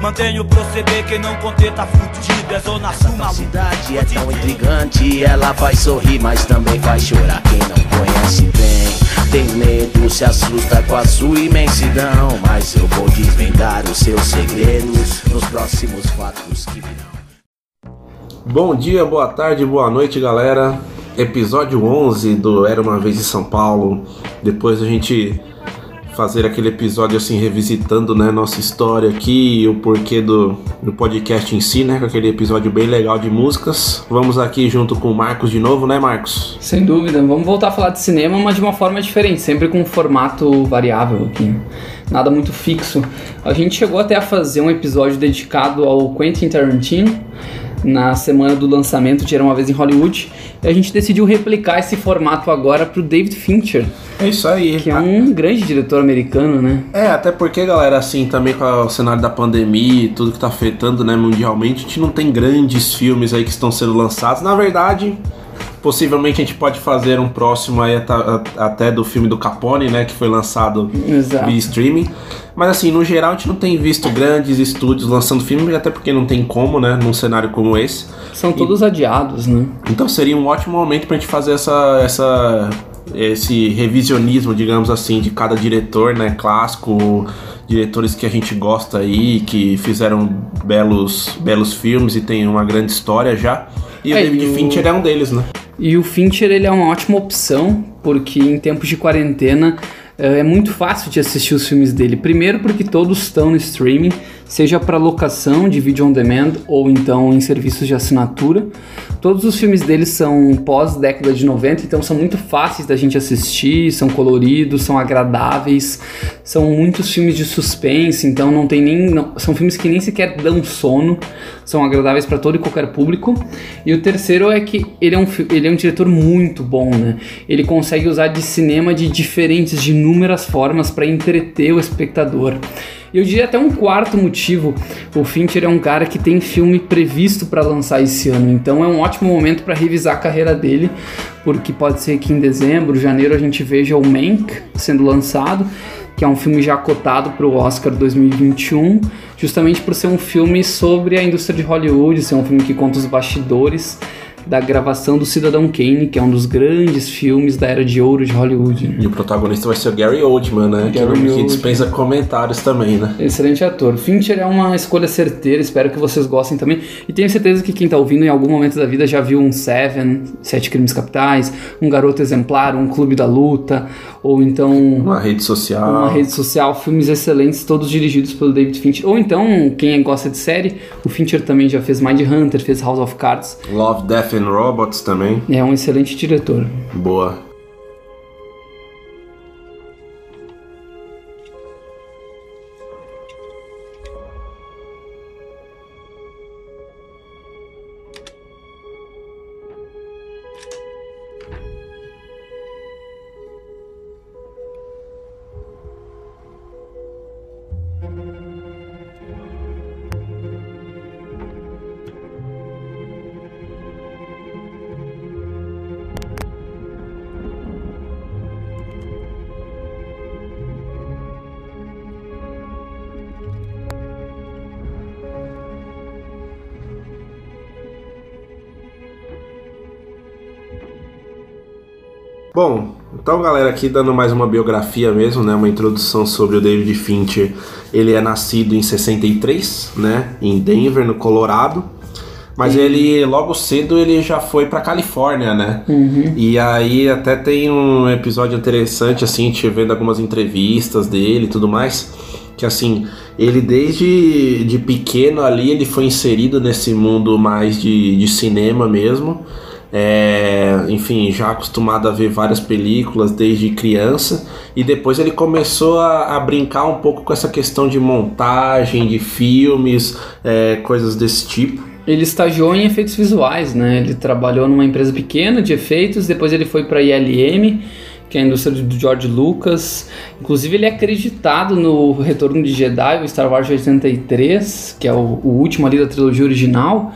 Mantenho o proceder, quem não conter tá fudido. É zona sul, A maluco. cidade é tão intrigante, ela faz sorrir, mas também faz chorar. Quem não conhece bem, tem medo, se assusta com a sua imensidão. Mas eu vou desvendar os seus segredos nos próximos fatos que virão. Bom dia, boa tarde, boa noite, galera. Episódio 11 do Era uma Vez em São Paulo. Depois a gente fazer aquele episódio assim revisitando, né, nossa história aqui e o porquê do, do podcast em si, né, com aquele episódio bem legal de músicas. Vamos aqui junto com o Marcos de novo, né, Marcos? Sem dúvida, vamos voltar a falar de cinema, mas de uma forma diferente, sempre com um formato variável aqui. Nada muito fixo. A gente chegou até a fazer um episódio dedicado ao Quentin Tarantino na semana do lançamento de Era uma vez em Hollywood, e a gente decidiu replicar esse formato agora pro David Fincher, É isso aí. que é um grande diretor americano, né? É, até porque, galera, assim, também com o cenário da pandemia e tudo que tá afetando, né, mundialmente, a gente não tem grandes filmes aí que estão sendo lançados. Na verdade, possivelmente a gente pode fazer um próximo aí até, do filme do Capone, né, que foi lançado Exato. via streaming. Mas assim, no geral a gente não tem visto grandes estúdios lançando filmes, até porque não tem como, né, num cenário como esse. São todos adiados, né? Então seria um ótimo momento pra gente fazer essa, essa, esse revisionismo, digamos assim, de cada diretor, né, clássico, diretores que a gente gosta aí, que fizeram belos, belos filmes e tem uma grande história já. E o É, David e o- Fincher é um deles, né? E o Fincher ele é uma ótima opção, porque em tempos de quarentena é muito fácil de assistir os filmes dele. Primeiro porque todos estão no streaming, seja para locação de vídeo on demand ou então em serviços de assinatura. Todos os filmes dele são pós década de 90, então são muito fáceis da gente assistir, são coloridos, são agradáveis, são muitos filmes de suspense, então não tem nem não- são filmes que nem sequer dão sono, são agradáveis para todo e qualquer público. E o terceiro é que ele é um ele é um diretor muito bom, né? Ele consegue usar de cinema de diferentes, de inúmeras formas para entreter o espectador. Eu diria até um quarto motivo, o Fincher é um cara que tem filme previsto para lançar esse ano, então é um ótimo momento para revisar a carreira dele, porque pode ser que em dezembro, janeiro a gente veja o Mank sendo lançado, que é um filme já cotado para o Oscar 2021, justamente por ser um filme sobre a indústria de Hollywood, ser um filme que conta os bastidores da gravação do Cidadão Kane, que é um dos grandes filmes da era de ouro de Hollywood. né? E o protagonista vai ser o Gary Oldman, né? que, Gary que Oldman. dispensa comentários também, né? Excelente ator. Fincher é uma escolha certeira, espero que vocês gostem também. E tenho certeza que quem tá ouvindo em algum momento da vida já viu um Seven, Sete Crimes Capitais, um Garoto Exemplar, um Clube da Luta, ou então Uma rede social. uma rede social, filmes excelentes, todos dirigidos pelo David Fincher. Ou então, quem gosta de série, o Fincher também já fez Mind Hunter, fez House of Cards. Love, Death and Robots também. É um excelente diretor. Boa. Bom, então galera, aqui dando mais uma biografia mesmo, né, uma introdução sobre o David Fincher. Ele é nascido em 63, né, em Denver, no Colorado. Mas ele logo cedo ele já foi pra Califórnia, né? E aí até tem um episódio interessante assim, a gente vendo algumas entrevistas dele e tudo mais, que assim, ele desde de pequeno ali ele foi inserido nesse mundo mais de, de cinema mesmo. É, enfim, já acostumado a ver várias películas desde criança e depois ele começou a, a brincar um pouco com essa questão de montagem de filmes, é, coisas desse tipo. Ele estagiou em efeitos visuais, né? Ele trabalhou numa empresa pequena de efeitos, depois ele foi para ILM, que é a indústria do George Lucas. Inclusive, ele é acreditado no Retorno de Jedi, o Star Wars de 83, que é o, o último ali da trilogia original.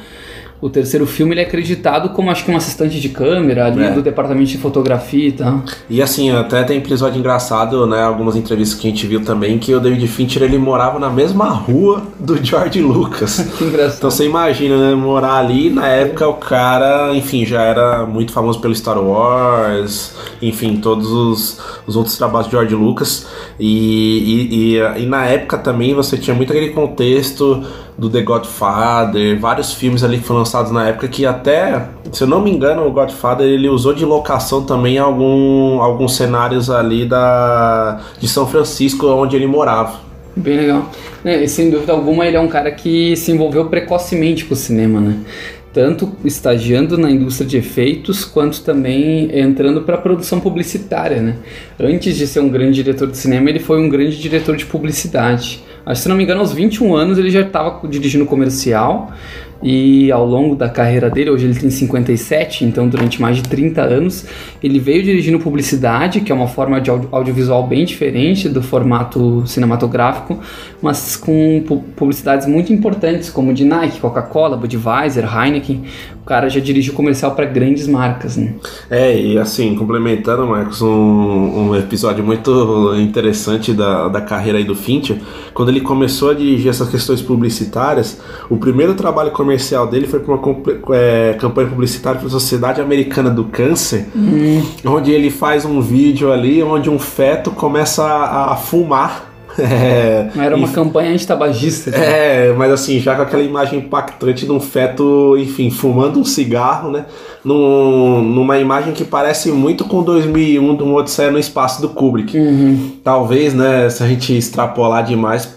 O terceiro filme ele é acreditado como acho que um assistente de câmera ali É. do departamento de fotografia e tal. E assim, até tem episódio engraçado, né? Algumas entrevistas que a gente viu também, que o David Fincher ele morava na mesma rua do George Lucas. Que engraçado. Então você imagina, né? Morar ali, na época o cara, enfim, já era muito famoso pelo Star Wars, enfim, todos os, os outros trabalhos de George Lucas. E, e, e, e na época também você tinha muito aquele contexto do The Godfather, vários filmes ali que foram lançados na época que até, se eu não me engano, o Godfather ele usou de locação também algum, alguns cenários ali da, de São Francisco, onde ele morava. Bem legal. É, sem dúvida alguma, ele é um cara que se envolveu precocemente com o cinema, né? Tanto estagiando na indústria de efeitos, quanto também entrando para a produção publicitária, né? Antes de ser um grande diretor de cinema, ele foi um grande diretor de publicidade. Se não me engano, aos 21 anos ele já estava dirigindo comercial e ao longo da carreira dele, hoje ele tem 57, então durante mais de 30 anos, ele veio dirigindo publicidade, que é uma forma de audio- audiovisual bem diferente do formato cinematográfico, mas com pu- publicidades muito importantes, como de Nike, Coca-Cola, Budweiser, Heineken. O cara já dirigiu comercial para grandes marcas, né? É, e assim, complementando, Marcos, um, um episódio muito interessante da, da carreira aí do Fincher, quando ele começou a dirigir essas questões publicitárias, o primeiro trabalho comercial dele foi para uma é, campanha publicitária para a Sociedade Americana do Câncer, onde ele faz um vídeo ali onde um feto começa a, a fumar. É, Era uma e- campanha antitabagista. né? é, mas assim, já com aquela imagem impactante de um feto, enfim, fumando um cigarro, né? Num, numa imagem que parece muito com 2001 do Odisseia no Espaço do Kubrick. Talvez, né, se a gente extrapolar demais,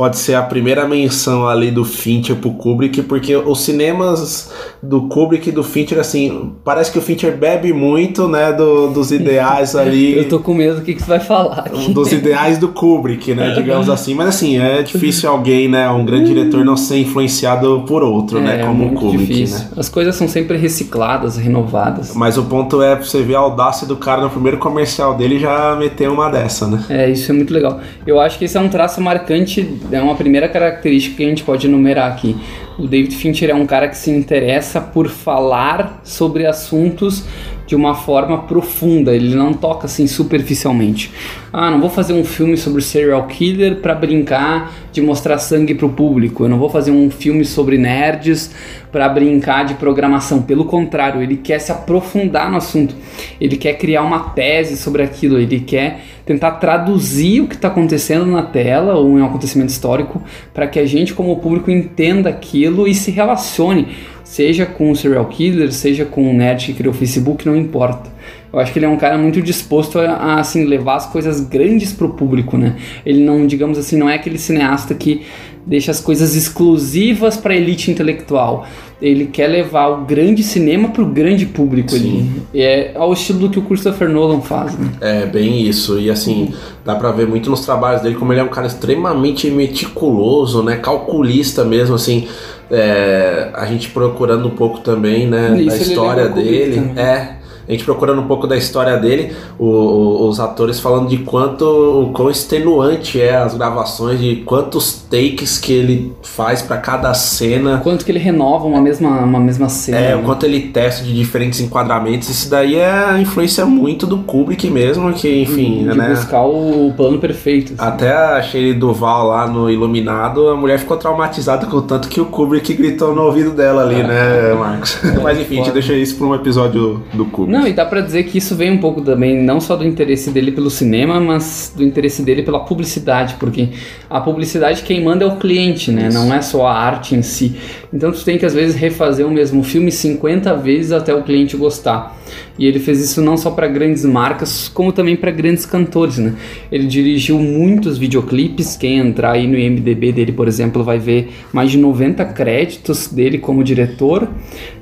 pode ser a primeira menção ali do Fincher pro Kubrick, porque os cinemas do Kubrick e do Fincher, assim, parece que o Fincher bebe muito, né, do- dos ideais ali. Eu tô com medo do que, que você vai falar aqui. dos ideais do Kubrick, né? Digamos assim. Mas assim, é difícil alguém, né? Um grande diretor não ser influenciado por outro, né? É, Como o muito Kubrick, difícil. né? As coisas são sempre recicladas, renovadas. Mas o ponto é pra você ver a audácia do cara no primeiro comercial dele já meter uma dessa, né? É, isso é muito legal. Eu acho que esse é um traço marcante, é uma primeira característica que a gente pode enumerar aqui. O David Fincher é um cara que se interessa por falar sobre assuntos de uma forma profunda, ele não toca assim superficialmente. Ah, não vou fazer um filme sobre serial killer para brincar de mostrar sangue pro público. Eu não vou fazer um filme sobre nerds para brincar de programação. Pelo contrário, ele quer se aprofundar no assunto. Ele quer criar uma tese sobre aquilo, ele quer tentar traduzir o que está acontecendo na tela ou em um acontecimento histórico para que a gente como público entenda aquilo e se relacione, seja com o serial killer, seja com o nerd que criou o Facebook, não importa. Eu acho que ele é um cara muito disposto a, a, assim levar as coisas grandes pro público, né? Ele não, digamos assim, não é aquele cineasta que deixa as coisas exclusivas para elite intelectual. Ele quer levar o grande cinema pro grande público. Ele é ao estilo do que o Christopher Nolan faz, né? É, bem isso. E assim, dá pra ver muito nos trabalhos dele como ele é um cara extremamente meticuloso, né? Calculista mesmo, assim. É, a gente procurando um pouco também, né? Isso da história dele. É. A gente procurando um pouco da história dele, o- o- os atores falando de quanto, o quão extenuante é as gravações, de quantos takes que ele faz pra cada cena. Quanto que ele renova uma mesma, uma mesma cena. É, o né? quanto ele testa de diferentes enquadramentos, isso daí é a influência muito do Kubrick mesmo, que enfim, de né? buscar o plano perfeito. assim. Até a Shelley Duval lá no Iluminado, a mulher ficou traumatizada com o tanto que o Kubrick gritou no ouvido dela ali, né, Marcos? Mas enfim, a gente deixa isso pra um episódio do Kubrick. Não, e dá pra dizer que isso vem um pouco também, não só do interesse dele pelo cinema, mas do interesse dele pela publicidade, porque a publicidade quem manda é o cliente, né? Não é só a arte em si. Então tu tem que às vezes refazer o mesmo filme 50 vezes até o cliente gostar. E ele fez isso não só para grandes marcas, como também para grandes cantores, né? Ele dirigiu muitos videoclipes, quem entrar aí no IMDb dele, por exemplo, vai ver mais de 90 créditos dele como diretor.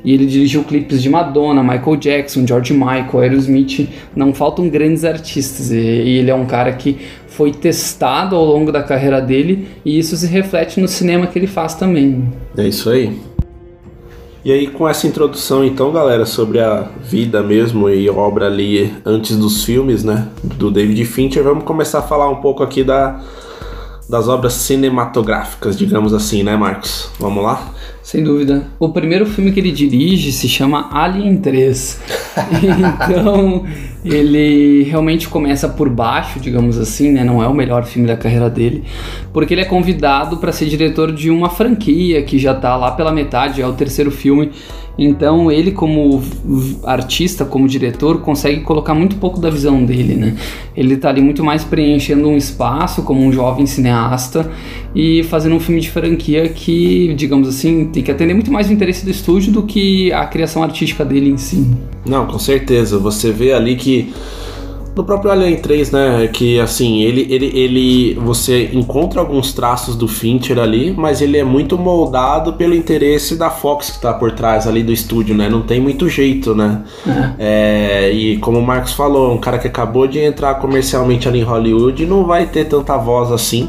E ele dirigiu clipes de Madonna, Michael Jackson, George Michael, Aerosmith. Não faltam grandes artistas. E, e ele é um cara que foi testado ao longo da carreira dele e isso se reflete no cinema que ele faz também. É isso aí. E aí, com essa introdução, então, galera, sobre a vida mesmo e obra ali antes dos filmes, né, do David Fincher, vamos começar a falar um pouco aqui da, das obras cinematográficas, digamos assim, né, Marcos? Vamos lá? Sem dúvida. O primeiro filme que ele dirige se chama Alien 3. então, ele realmente começa por baixo, digamos assim, né? Não é o melhor filme da carreira dele, porque ele é convidado para ser diretor de uma franquia que já tá lá pela metade, é o terceiro filme. Então, ele como artista, como diretor, consegue colocar muito pouco da visão dele, né? Ele tá ali muito mais preenchendo um espaço como um jovem cineasta e fazendo um filme de franquia que, digamos assim, tem que atender muito mais o interesse do estúdio do que a criação artística dele em si. Não, com certeza. Você vê ali que no próprio Alien 3, né, que assim, ele, ele, ele você encontra alguns traços do Fincher ali, mas ele é muito moldado pelo interesse da Fox que tá por trás ali do estúdio, né? Não tem muito jeito, né? É. É, e como o Marcos falou, um cara que acabou de entrar comercialmente ali em Hollywood não vai ter tanta voz assim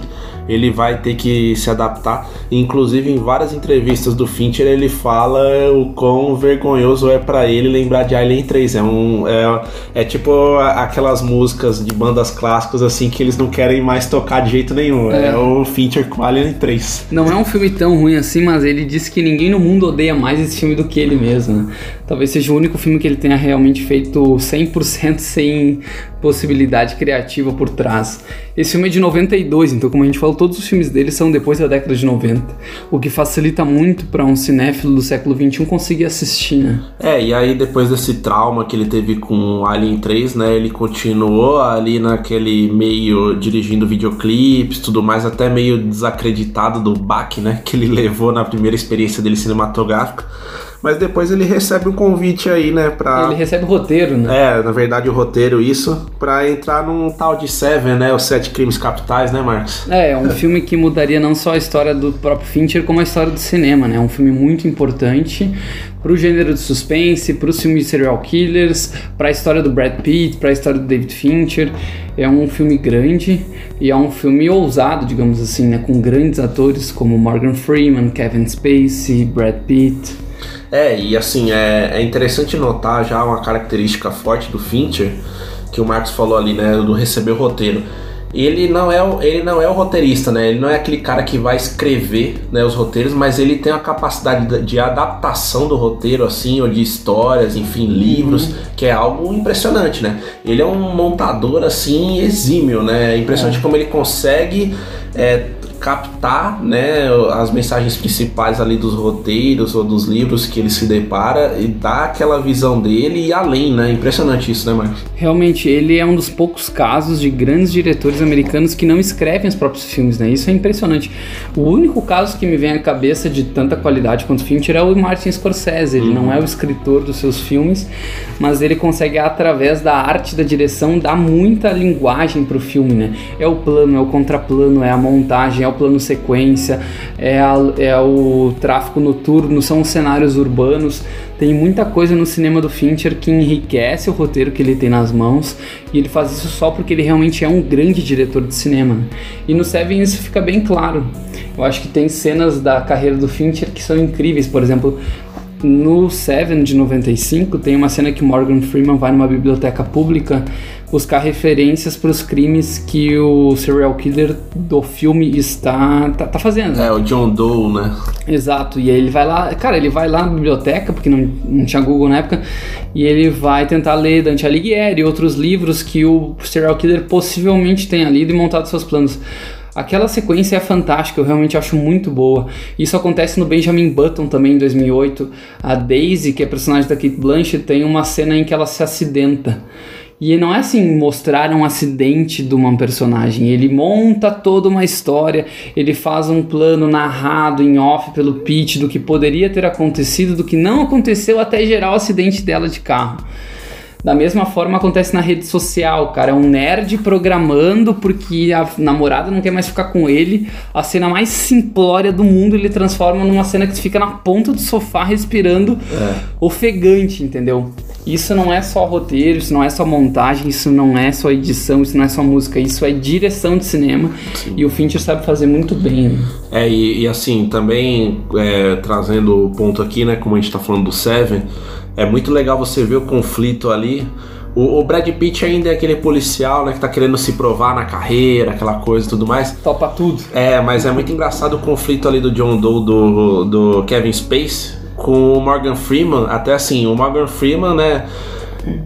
ele vai ter que se adaptar. Inclusive, em várias entrevistas do Fincher, ele fala o quão vergonhoso é para ele lembrar de Alien 3. É, um, é, é tipo aquelas músicas de bandas clássicas assim que eles não querem mais tocar de jeito nenhum. É, é o Fincher com Alien 3. Não é um filme tão ruim assim, mas ele disse que ninguém no mundo odeia mais esse filme do que ele mesmo. Né? Talvez seja o único filme que ele tenha realmente feito 100% sem possibilidade criativa por trás. Esse filme é de 92, então como a gente falou, todos os filmes dele são depois da década de 90, o que facilita muito para um cinéfilo do século 21 conseguir assistir, né? É, e aí depois desse trauma que ele teve com Alien 3, né, ele continuou ali naquele meio dirigindo videoclipes, tudo mais, até meio desacreditado do baque, né, que ele levou na primeira experiência dele cinematográfica mas depois ele recebe um convite aí, né, pra... Ele recebe o roteiro, né? É, na verdade o roteiro, isso, pra entrar num tal de Seven, né, os Sete Crimes Capitais, né, Marcos? É, é um filme que mudaria não só a história do próprio Fincher, como a história do cinema, né, é um filme muito importante pro gênero de suspense, pros filmes de serial killers, pra história do Brad Pitt, pra história do David Fincher, é um filme grande e é um filme ousado, digamos assim, né, com grandes atores como Morgan Freeman, Kevin Spacey, Brad Pitt... É, e assim, é, é interessante notar já uma característica forte do Fincher, que o Marcos falou ali, né, do receber o roteiro. Ele não é o, ele não é o roteirista, né? Ele não é aquele cara que vai escrever né, os roteiros, mas ele tem a capacidade de, adaptação do roteiro, assim, ou de histórias, enfim, livros, uhum. que é algo impressionante, né? Ele é um montador, assim, exímio, né? É impressionante é. como ele consegue é, captar né, as mensagens principais ali dos roteiros ou dos livros que ele se depara e dar aquela visão dele e além, né? Impressionante isso, né, Marcos? Realmente, ele é um dos poucos casos de grandes diretores americanos que não escrevem os próprios filmes, né? Isso é impressionante. O único caso que me vem à cabeça de tanta qualidade quanto Fincher é o Martin Scorsese. Ele uhum. não é o escritor dos seus filmes, mas ele consegue, através da arte da direção, dar muita linguagem pro filme, né? É o plano, é o contraplano, é a montagem, é o plano sequência, é, a, é o tráfico noturno, são os cenários urbanos. Tem muita coisa no cinema do Fincher que enriquece o roteiro que ele tem nas mãos e ele faz isso só porque ele realmente é um grande diretor de cinema. E no Seven isso fica bem claro. Eu acho que tem cenas da carreira do Fincher que são incríveis, por exemplo, no Seven de 95 tem uma cena que Morgan Freeman vai numa biblioteca pública buscar referências para os crimes que o serial killer do filme está tá, tá, fazendo. É, o John Doe, né? Exato, e aí ele vai lá, cara, ele vai lá na biblioteca, porque não, não tinha Google na época, e ele vai tentar ler Dante Alighieri e outros livros que o serial killer possivelmente tenha lido e montado seus planos. Aquela sequência é fantástica, eu realmente acho muito boa. Isso acontece no Benjamin Button também em 2008. A Daisy, que é personagem da Kate Blanchett, tem uma cena em que ela se acidenta. E não é assim mostrar um acidente de uma personagem, ele monta toda uma história, ele faz um plano narrado em off pelo Pete do que poderia ter acontecido, do que não aconteceu até gerar o acidente dela de carro. Da mesma forma acontece na rede social, cara. É um nerd programando porque a namorada não quer mais ficar com ele. A cena mais simplória do mundo ele transforma numa cena que fica na ponta do sofá respirando é. ofegante, entendeu? Isso não é só roteiro, isso não é só montagem, isso não é só edição, isso não é só música, isso é direção de cinema. E o Fincher sabe fazer muito bem. Né? É, e, e assim, também é, trazendo o ponto aqui, né, como a gente tá falando do Seven, é muito legal você ver o conflito ali. O, o Brad Pitt ainda é aquele policial, né, que tá querendo se provar na carreira, aquela coisa e tudo mais. Topa tudo. É, mas é muito engraçado o conflito ali do John Doe, do, do Kevin Space, com o Morgan Freeman. Até assim, o Morgan Freeman, né,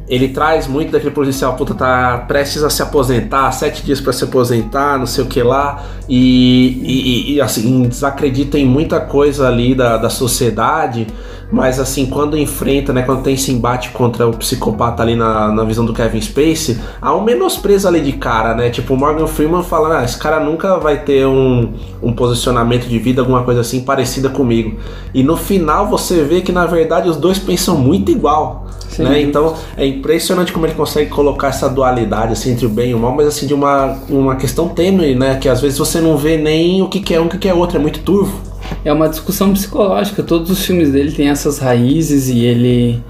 ele traz muito daquele policial, puta, tá prestes a se aposentar, sete dias para se aposentar, não sei o que lá, e, e, e, assim, desacredita em muita coisa ali da, da sociedade, mas assim, quando enfrenta, né, quando tem esse embate contra o psicopata ali na, na visão do Kevin Spacey, há um menosprezo ali de cara, né? Tipo, o Morgan Freeman falando, ah, esse cara nunca vai ter um, um posicionamento de vida, alguma coisa assim parecida comigo. E no final você vê que na verdade os dois pensam muito igual. Sim. Né? Então é impressionante como ele consegue colocar essa dualidade assim, entre o bem e o mal, mas assim de uma, uma questão tênue, né? Que às vezes você não vê nem o que, que é um e o que, que é outro, é muito turvo. É uma discussão psicológica. Todos os filmes dele têm essas raízes e ele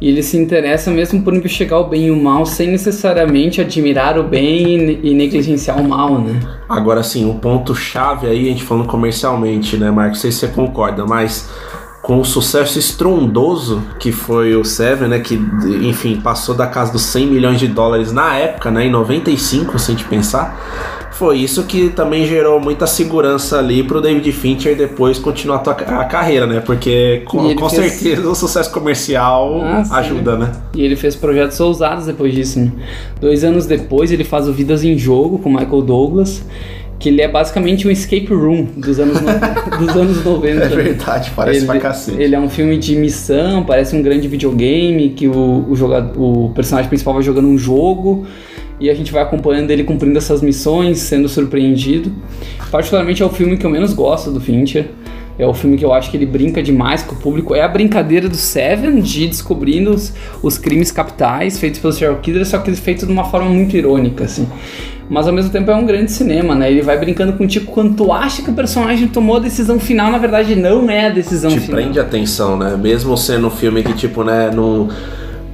e ele se interessa mesmo por investigar o bem e o mal sem necessariamente admirar o bem e negligenciar o mal, né? Agora sim, o ponto chave aí, a gente falando comercialmente, né, Marcos? Não sei se você concorda, mas com o sucesso estrondoso que foi o Seven, né, que enfim, passou da casa dos 100 milhões de dólares na época, né, em 95, se a gente pensar foi isso que também gerou muita segurança ali pro David Fincher depois continuar a, carreira, né? Porque com, com fez... certeza o sucesso comercial ah, ajuda, né? E ele fez projetos ousados depois disso, né? Dois anos depois ele faz o Vidas em Jogo com Michael Douglas que ele é basicamente um escape room dos anos, no... dos anos 90. É verdade, parece ele, pra cacete. Ele é um filme de missão, parece um grande videogame que o, o, jogador, o personagem principal vai jogando um jogo e a gente vai acompanhando ele cumprindo essas missões, sendo surpreendido. Particularmente é o filme que eu menos gosto do Fincher. É o filme que eu acho que ele brinca demais com o público. É a brincadeira do Seven de descobrindo os, os crimes capitais feitos pelo serial killer, só que feito de uma forma muito irônica, assim. Mas ao mesmo tempo é um grande cinema, né? Ele vai brincando contigo quando tu acha que o personagem tomou a decisão final, na verdade não é a decisão Te final. Te prende a atenção, né? Mesmo sendo um filme que, tipo, né, não.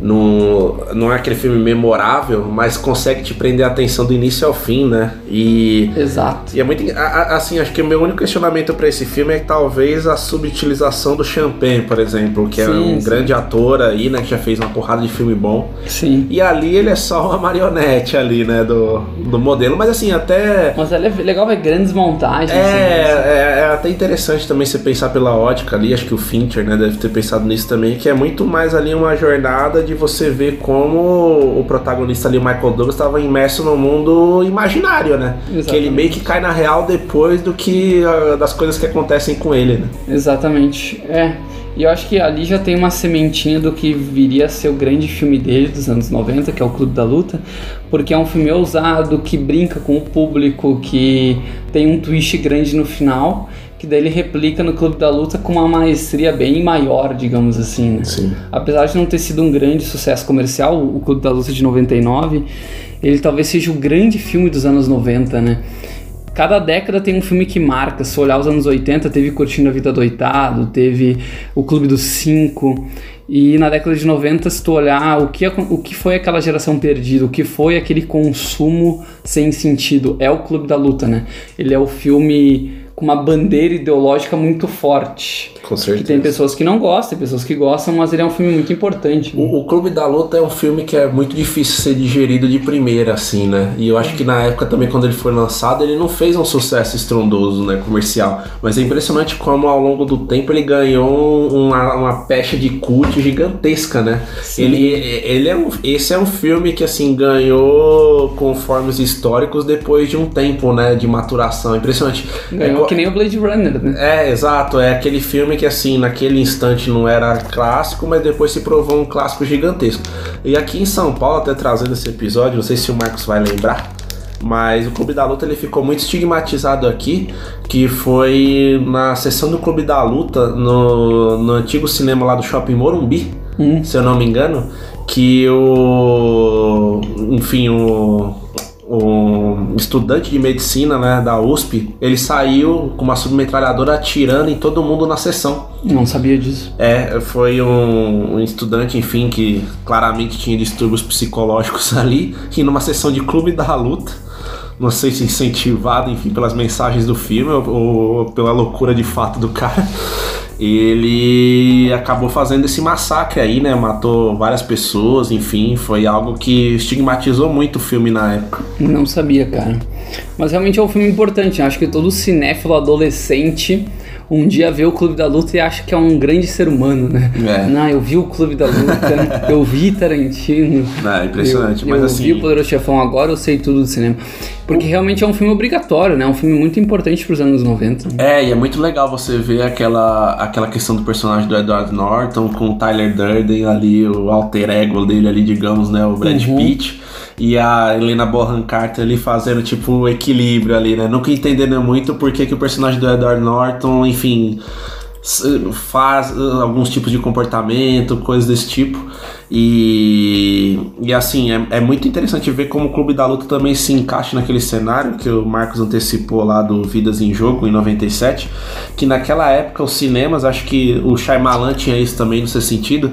No não, é aquele filme memorável, mas consegue te prender a atenção do início ao fim, né? E. Exato. E é muito. Assim, acho que o meu único questionamento para esse filme é que talvez a subutilização do Champagne, por exemplo, que é sim, é um sim. grande ator aí, né? Que já fez uma porrada de filme bom. Sim. E ali ele é só uma marionete ali, né? Do, do modelo, mas assim, até. Mas é legal ver grandes montagens. É, assim, é, é, até interessante também você pensar pela ótica ali, acho que o Fincher, né, deve ter pensado nisso também, que é muito mais ali uma jornada de de você ver como o protagonista ali, o Michael Douglas, estava imerso no mundo imaginário, né? Exatamente. Que ele meio que cai na real depois do que uh, das coisas que acontecem com ele, né? Exatamente. É. E eu acho que ali já tem uma sementinha do que viria a ser o grande filme dele dos anos 90, que é o Clube da Luta, porque é um filme ousado, que brinca com o público, que tem um twist grande no final que daí ele replica no Clube da Luta com uma maestria bem maior, digamos assim. Né? Sim. Apesar de não ter sido um grande sucesso comercial, o Clube da Luta de 99, ele talvez seja o grande filme dos anos 90, né? Cada década tem um filme que marca. Se olhar os anos 80, teve Curtindo a Vida Doitado, teve O Clube dos Cinco. E na década de 90, se tu olhar o que, o que foi aquela geração perdida, o que foi aquele consumo sem sentido, é o Clube da Luta, né? Ele é o filme com uma bandeira ideológica muito forte. Com certeza. Que tem pessoas que não gostam, tem pessoas que gostam, mas ele é um filme muito importante. Né? O, o, Clube da Luta é um filme que é muito difícil ser digerido de primeira, assim, né? E eu acho que na época também, quando ele foi lançado, ele não fez um sucesso estrondoso, né? Comercial. Mas é impressionante como ao longo do tempo ele ganhou uma, uma pecha de cult gigantesca, né? Sim. Ele, ele é um, esse é um filme que, assim, ganhou conformes históricos depois de um tempo, né? De maturação. Impressionante. Ganhou é, que nem o Blade Runner, né? É, exato. É aquele filme que, assim, naquele instante não era clássico, mas depois se provou um clássico gigantesco. E aqui em São Paulo, até trazendo esse episódio, não sei se o Marcos vai lembrar, mas o Clube da Luta ele ficou muito estigmatizado aqui, que foi na sessão do Clube da Luta no, no antigo cinema lá do Shopping Morumbi, hum. se eu não me engano, que o enfim, o um estudante de medicina né, da USP, ele saiu com uma submetralhadora atirando em todo mundo na sessão. Não sabia disso. É, foi um, um estudante, enfim, que claramente tinha distúrbios psicológicos ali, e numa sessão de clube da luta, não sei se incentivado, enfim, pelas mensagens do filme ou, ou pela loucura de fato do cara, ele acabou fazendo esse massacre aí, né? Matou várias pessoas, enfim, foi algo que estigmatizou muito o filme na época. Não sabia, cara. Mas realmente é um filme importante. né? Acho que todo cinéfilo adolescente um dia vê o Clube da Luta e acha que é um grande ser humano, né? É. Não, eu vi o Clube da Luta, eu vi Tarantino. É impressionante, eu, mas eu assim. vi o Poderoso Chefão, agora eu sei tudo do cinema. Porque realmente é um filme obrigatório, né? É um filme muito importante pros anos 90. É, e é muito legal você ver aquela, aquela questão do personagem do Edward Norton com o Tyler Durden ali, o alter ego dele ali, digamos, né? O Brad Uhum. Pitt. E a Helena Bonham Carter ali fazendo, tipo, o equilíbrio ali, né? Nunca entendendo muito por que, que o personagem do Edward Norton, enfim, faz uh, alguns tipos de comportamento, coisas desse tipo. E, e assim, é, é muito interessante ver como o Clube da Luta também se encaixa naquele cenário que o Marcos antecipou lá do Vidas em Jogo, em 97, que naquela época os cinemas, acho que o Shyamalan tinha isso também no seu sentido,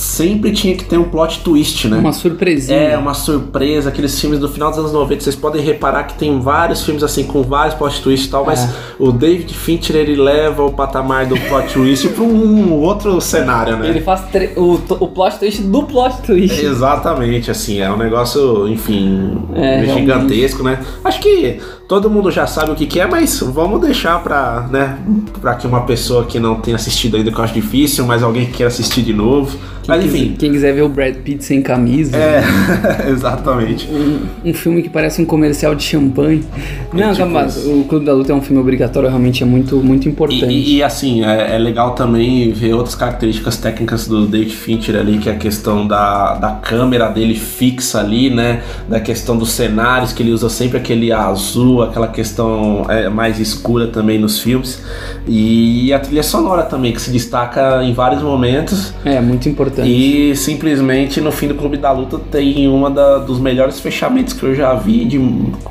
sempre tinha que ter um plot twist, né? Uma surpresinha. É, uma surpresa, aqueles filmes do final dos anos 90, vocês podem reparar que tem vários filmes assim com vários plot twists e tal, mas É. o David Fincher ele leva o patamar do plot twist para um outro cenário, né? Ele faz o, o plot twist do plot twist. Exatamente, assim, é um negócio, enfim, É, gigantesco, né? Acho que todo mundo já sabe o que, que é, mas vamos deixar pra, né, pra que uma pessoa que não tenha assistido ainda, que eu acho difícil, mas alguém que queira assistir de novo. Quem mas quiser- enfim. Quem quiser ver o Brad Pitt sem camisa. É, exatamente. Um, um filme que parece um comercial de champanhe. Não, tipo calma, o Clube da Luta é um filme obrigatório, realmente é muito, muito importante. E, e, assim, é, é legal também ver outras características técnicas do David Fincher ali, que é a questão da, da câmera dele fixa ali, né? Da questão dos cenários, que ele usa sempre aquele azul, aquela questão é, mais escura também nos filmes. E a trilha sonora também, que se destaca em vários momentos. É, muito importante. E simplesmente no fim do Clube da Luta tem uma da- dos melhores fechamentos que eu já vi de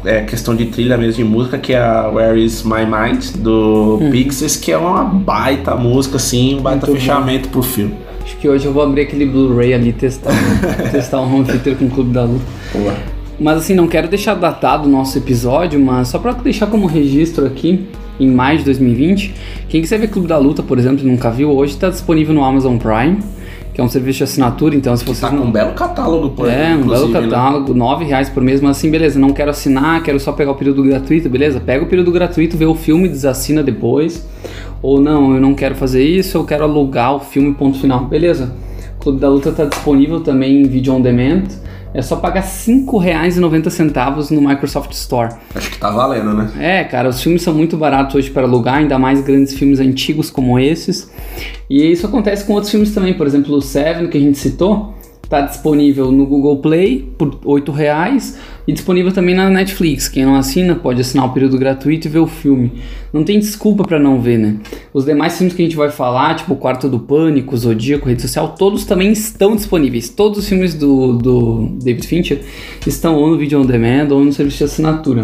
é, questão de trilha mesmo de música, que é a Where Is My Mind do Pixies, que é uma baita música, assim, um baita. Muito fechamento pro filme. Acho que hoje eu vou abrir aquele Blu-ray ali testar, testar um home theater com o Clube da Luta. Mas assim, não quero deixar datado o nosso episódio, mas só pra deixar como registro aqui, em maio de 2020, quem quiser ver Clube da Luta, por exemplo, e nunca viu, hoje tá disponível no Amazon Prime, que é um serviço de assinatura, então se vocês Tá não... com um belo catálogo por É, um belo né? catálogo, R$ reais por mês, mas assim, beleza, não quero assinar, quero só pegar o período gratuito, beleza? Pega o período gratuito, vê o filme, desassina depois. Ou não, eu não quero fazer isso, eu quero alugar o filme, ponto final. Beleza. Clube da Luta tá disponível também em vídeo on demand. É só pagar R$ 5,90 no Microsoft Store. Acho que tá valendo, né? É, cara, os filmes são muito baratos hoje para alugar, ainda mais grandes filmes antigos como esses. E isso acontece com outros filmes também, por exemplo, o Seven, que a gente citou, tá disponível no Google Play por 8 reais e disponível também na Netflix. Quem não assina pode assinar o período gratuito e ver o filme. Não tem desculpa para não ver, né? Os demais filmes que a gente vai falar, tipo o Quarto do Pânico, Zodíaco, Rede Social, todos também estão disponíveis. Todos os filmes do, do David Fincher estão ou no Video On Demand ou no serviço de assinatura.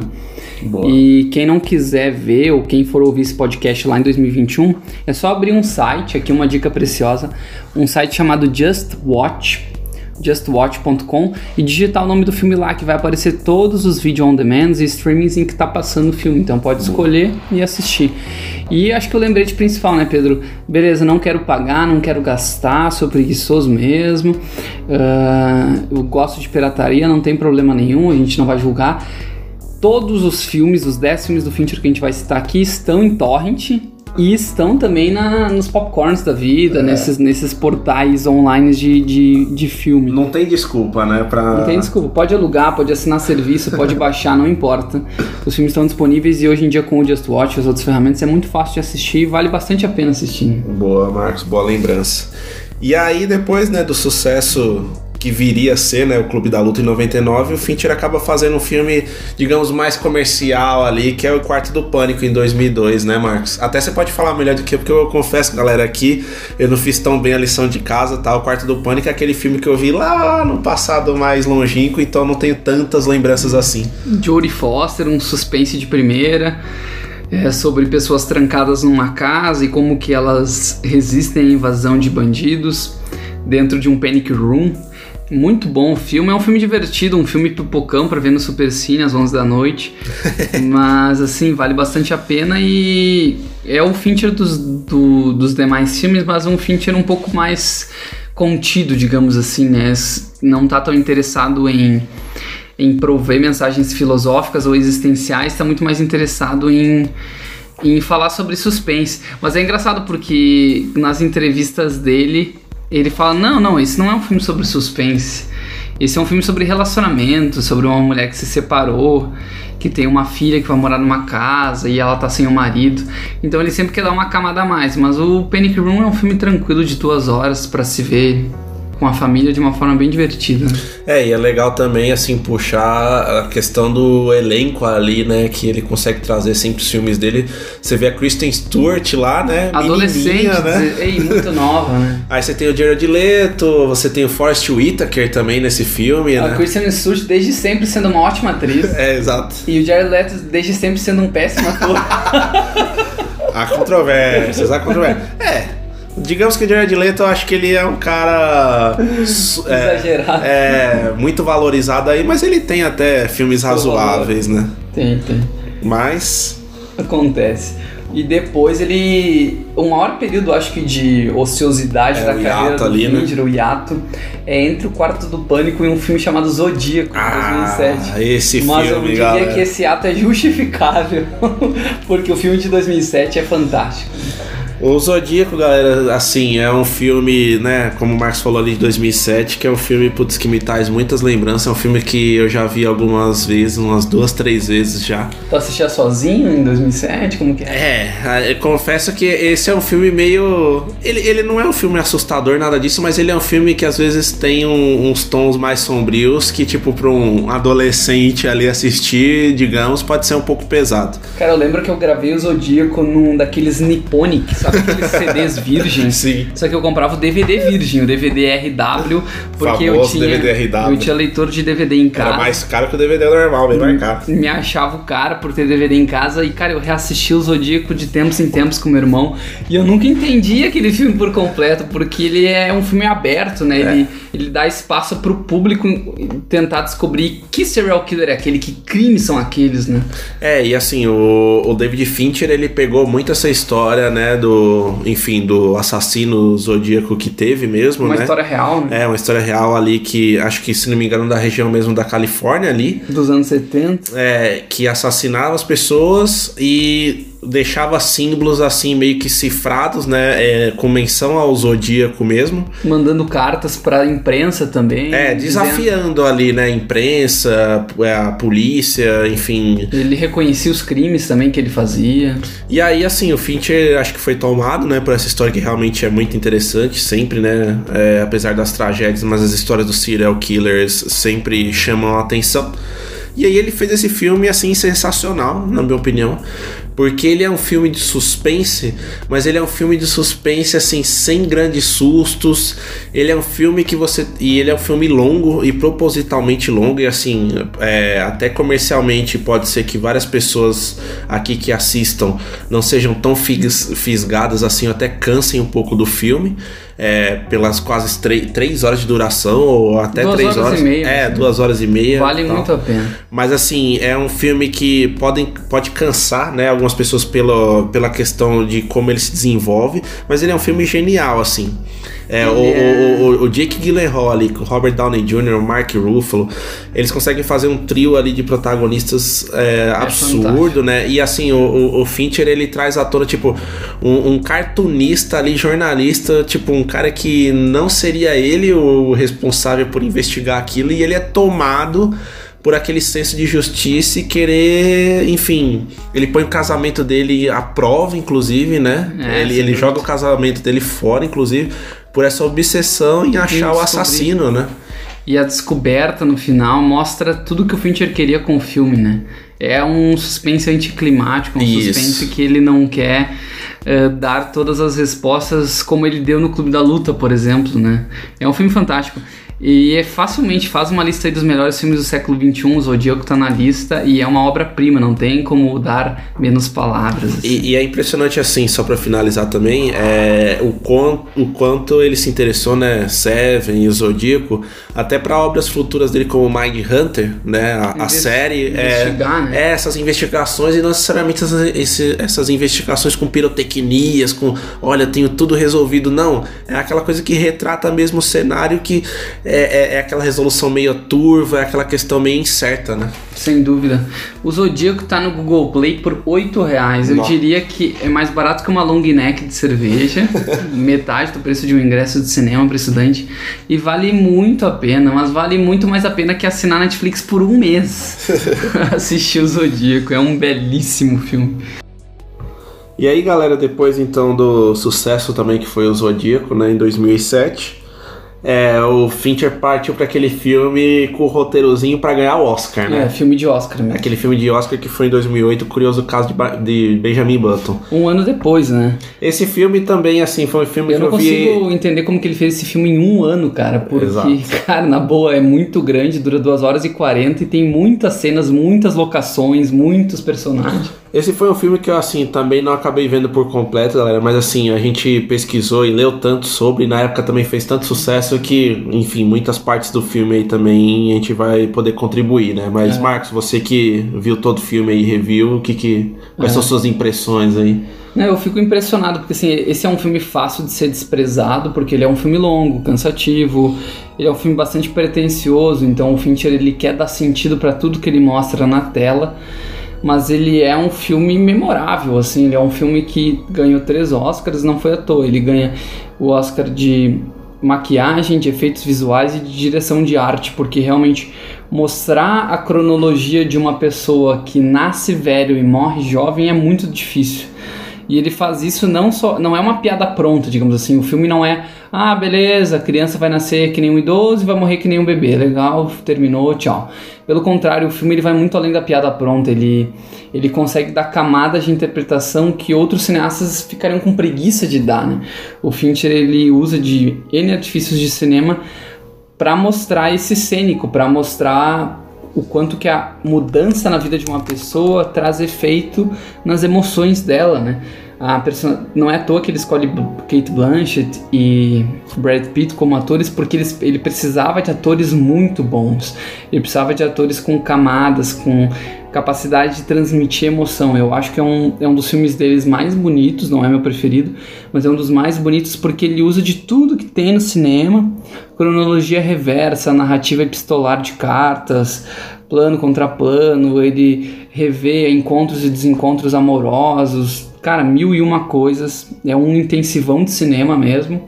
Boa. E quem não quiser ver ou quem for ouvir esse podcast lá em 2021, é só abrir um site, aqui uma dica preciosa, um site chamado Just Watch, justwatch.com e digitar o nome do filme lá que vai aparecer todos os vídeo on demands e streamings em que tá passando o filme, então pode escolher e assistir. E acho que o lembrete principal, né, Pedro? Beleza, não quero pagar, não quero gastar, sou preguiçoso mesmo, ah, eu gosto de pirataria, não tem problema nenhum, a gente não vai julgar. Todos os filmes, os 10 filmes do Fincher que a gente vai citar aqui, estão em torrent e estão também na, nos popcorns da vida, nesses, nesses portais online de, de, de filme. Não tem desculpa, né? Pra... Não tem desculpa, pode alugar, pode assinar serviço, pode baixar, não importa. Os filmes estão disponíveis e hoje em dia com o Just Watch e as outras ferramentas é muito fácil de assistir e vale bastante a pena assistir. Boa, Marcos, boa lembrança. E aí, depois, né, do sucesso que viria a ser, né, o Clube da Luta em 99, o Fincher acaba fazendo um filme, digamos, mais comercial ali, que é o Quarto do Pânico em 2002, né, Marcos? Até você pode falar melhor do que eu, porque eu confesso, galera, aqui eu não fiz tão bem a lição de casa, tá? O Quarto do Pânico é aquele filme que eu vi lá no passado mais longínquo, então não tenho tantas lembranças assim. Jodie Foster, um suspense de primeira. É sobre pessoas trancadas numa casa e como que elas resistem à invasão de bandidos dentro de um panic room. Muito bom o filme, é um filme divertido, um filme pipocão para ver no Supercine às 11 da noite. Mas assim, vale bastante a pena e é o Fincher dos, do- dos demais filmes, mas um Fincher um pouco mais contido, digamos assim, né? Não tá tão interessado em em prover mensagens filosóficas ou existenciais, está muito mais interessado em, em falar sobre suspense. Mas é engraçado porque nas entrevistas dele, ele fala: não, não, esse não é um filme sobre suspense. Esse é um filme sobre relacionamento, sobre uma mulher que se separou, que tem uma filha que vai morar numa casa e ela tá sem o marido. Então ele sempre quer dar uma camada a mais. Mas o Panic Room é um filme tranquilo de duas horas para se ver com a família de uma forma bem divertida. É, e é legal também, assim, puxar a questão do elenco ali, né? Que ele consegue trazer sempre os filmes dele. Você vê a Kristen Stewart lá, né? Adolescente, né? ei, muito nova, né? Aí você tem o Jared Leto, você tem o Forrest Whitaker também nesse filme, A né? Kristen Stewart desde sempre sendo uma ótima atriz. É, exato. E o Jared Leto desde sempre sendo um péssimo ator. Há controvérsias, há controvérsias. É, digamos que o Jared Leto, eu acho que ele é um cara... é, Exagerado. É, muito valorizado aí, mas ele tem até filmes razoáveis, né? tem, tem. Mas... Acontece. E depois ele. O maior período, acho que, de ociosidade É, da carreira do ali, né? O hiato, é entre o Quarto do Pânico e um filme chamado Zodíaco, de Ah, 2007. esse Mas eu filme, diria galera. que esse ato é justificável, porque o filme de 2007 é fantástico. O Zodíaco, galera, assim, é um filme, né, como o Marcos falou ali de 2007, que é um filme, putz, que me traz muitas lembranças. É um filme que eu já vi algumas vezes, umas duas, três vezes já. Tu assistia sozinho em 2007? Como que é? É, eu confesso que esse é um filme meio. Ele, ele não é um filme assustador, nada disso, mas ele é um filme que às vezes tem um- uns tons mais sombrios que, tipo, pra um adolescente ali assistir, digamos, pode ser um pouco pesado. Cara, eu lembro que eu gravei o Zodíaco num daqueles Nipponic, sabe aqueles CDs virgens? Sim. Só que eu comprava o DVD virgem, o DVD RW, porque eu tinha, DVD RW. eu tinha leitor de DVD em casa. Era mais caro que o DVD normal, bem mais caro. Me achava o cara por ter DVD em casa e, cara, eu reassisti o Zodíaco de tempos em tempos com meu irmão e eu nunca entendi aquele filme por completo, porque ele é um filme aberto, né? Ele, ele dá espaço pro público tentar descobrir que serial killer é aquele, que crimes são aqueles, né? É, e assim, o, o David Fincher, ele pegou muito essa história, né, do, enfim, do assassino zodíaco que teve mesmo, Uma né? história real, né? É, uma história real ali que, acho que, se não me engano, da região mesmo da Califórnia ali, Dos anos 70. é, que assassinava as pessoas e deixava símbolos, assim, meio que cifrados, né, é, com menção ao zodíaco mesmo. Mandando cartas pra imprensa também. É, dizendo- desafiando ali, né, a imprensa, a polícia, enfim, Ele reconhecia os crimes também que ele fazia. E aí, assim, o Fincher acho que foi tomado, né, por essa história que realmente é muito interessante, sempre, né, é, apesar das tragédias, mas as histórias dos serial killers sempre chamam a atenção. E aí ele fez esse filme, assim, sensacional, na minha opinião, porque ele é um filme de suspense, mas ele é um filme de suspense, assim, sem grandes sustos. Ele é um filme que você... E ele é um filme longo e propositalmente longo, e assim, é, até comercialmente pode ser que várias pessoas aqui que assistam não sejam tão fis- fisgadas assim, ou até cansem um pouco do filme. É, pelas quase três horas de duração, ou até Duas três horas horas. e meia. É, duas horas e meia. Vale tal. muito a pena. Mas assim, é um filme que podem, pode cansar, né? Algumas pessoas pelo, pela questão de como ele se desenvolve, mas ele é um filme genial, assim. É, o, é- o, o, o Jake Gyllenhaal ali, com o Robert Downey Jr., o Mark Ruffalo, eles conseguem fazer um trio ali de protagonistas é, absurdo, fantástico. né? E assim, o, o, Fincher, ele traz à tona, tipo, um, um cartunista ali, jornalista, tipo, um cara que não seria ele o responsável por investigar aquilo, e ele é tomado por aquele senso de justiça e querer, enfim, ele põe o casamento dele à prova, inclusive, né? É, ele ele joga o casamento dele fora, inclusive, por essa obsessão em achar o assassino, né? e a descoberta no final mostra tudo que o Fincher queria com o filme, né? É um suspense anticlimático, um Isso. suspense que ele não quer eh, dar todas as respostas como ele deu no Clube da Luta, por exemplo, né? É um filme fantástico. E é facilmente, faz uma lista aí dos melhores filmes do século XXI, o Zodíaco tá na lista, e é uma obra-prima, não tem como dar menos palavras. assim. E, e é impressionante assim, só pra finalizar também, é, o, quanto, o quanto ele se interessou, né, Seven e o Zodíaco, até pra obras futuras dele como Mind Hunter, né, a, a Inves- série. investigar, é, né? é, essas investigações e não necessariamente essas, esse- essas investigações com pirotecnias, com, olha, tenho tudo resolvido, não. É aquela coisa que retrata mesmo o cenário que é, é- é aquela resolução meio turva, é aquela questão meio incerta, né? Sem dúvida. O Zodíaco tá no Google Play por 8 reais. Eu Nossa. diria que é mais barato que uma long neck de cerveja. metade do preço de um ingresso de cinema para estudante. E vale muito a pena, mas vale muito mais a pena que assinar Netflix por um mês. pra assistir o Zodíaco. É um belíssimo filme. E aí, galera, depois então do sucesso também que foi o Zodíaco, né, em 2007, é, o Fincher partiu para aquele filme com o roteirozinho para ganhar o Oscar, É, né? filme de Oscar mesmo. Aquele filme de Oscar que foi em 2008, o curioso caso de, Ba- de Benjamin Button. Um ano depois, né? Esse filme também, assim, foi um filme Eu que não eu vi... consigo entender como que ele fez esse filme em um ano, cara. Porque, Exato. cara, na boa, é muito grande, dura 2 horas e 40 e tem muitas cenas, muitas locações, muitos personagens. Esse foi um filme que eu, assim, também não acabei vendo por completo, galera, mas assim, a gente pesquisou e leu tanto sobre, e na época também fez tanto sucesso que, enfim, muitas partes do filme aí também a gente vai poder contribuir, né? Mas, Marcos, você que viu todo o filme aí, review, o que que... Quais são suas impressões aí? Não, eu fico impressionado, porque assim, esse é um filme fácil de ser desprezado, porque ele é um filme longo, cansativo, ele é um filme bastante pretencioso, então o Fincher ele quer dar sentido pra tudo que ele mostra na tela, mas ele é um filme memorável, assim, ele é um filme que ganhou três Oscars, não foi à toa, ele ganha o Oscar de maquiagem, de efeitos visuais e de direção de arte, porque realmente mostrar a cronologia de uma pessoa que nasce velho e morre jovem é muito difícil. E ele faz isso não só. Não é uma piada pronta, digamos assim. O filme não é. Ah, beleza, a criança vai nascer que nem um idoso e vai morrer que nem um bebê. Legal, terminou, tchau. Pelo contrário, o filme ele vai muito além da piada pronta. Ele, ele consegue dar camadas de interpretação que outros cineastas ficariam com preguiça de dar, né? O Fincher ele usa de N artifícios de cinema para mostrar esse cênico, para mostrar o quanto que a mudança na vida de uma pessoa traz efeito nas emoções dela, né? A person... Não é à toa que ele escolhe Kate Blanchett e Brad Pitt como atores, porque eles, ele precisava de atores muito bons. Ele precisava de atores com camadas, com capacidade de transmitir emoção. Eu acho que é um, é um dos filmes deles mais bonitos, não é meu preferido, mas é um dos mais bonitos porque ele usa de tudo que tem no cinema, cronologia reversa, narrativa epistolar de cartas, plano contra plano, ele revê encontros e desencontros amorosos, cara, mil e uma coisas, é um intensivão de cinema mesmo.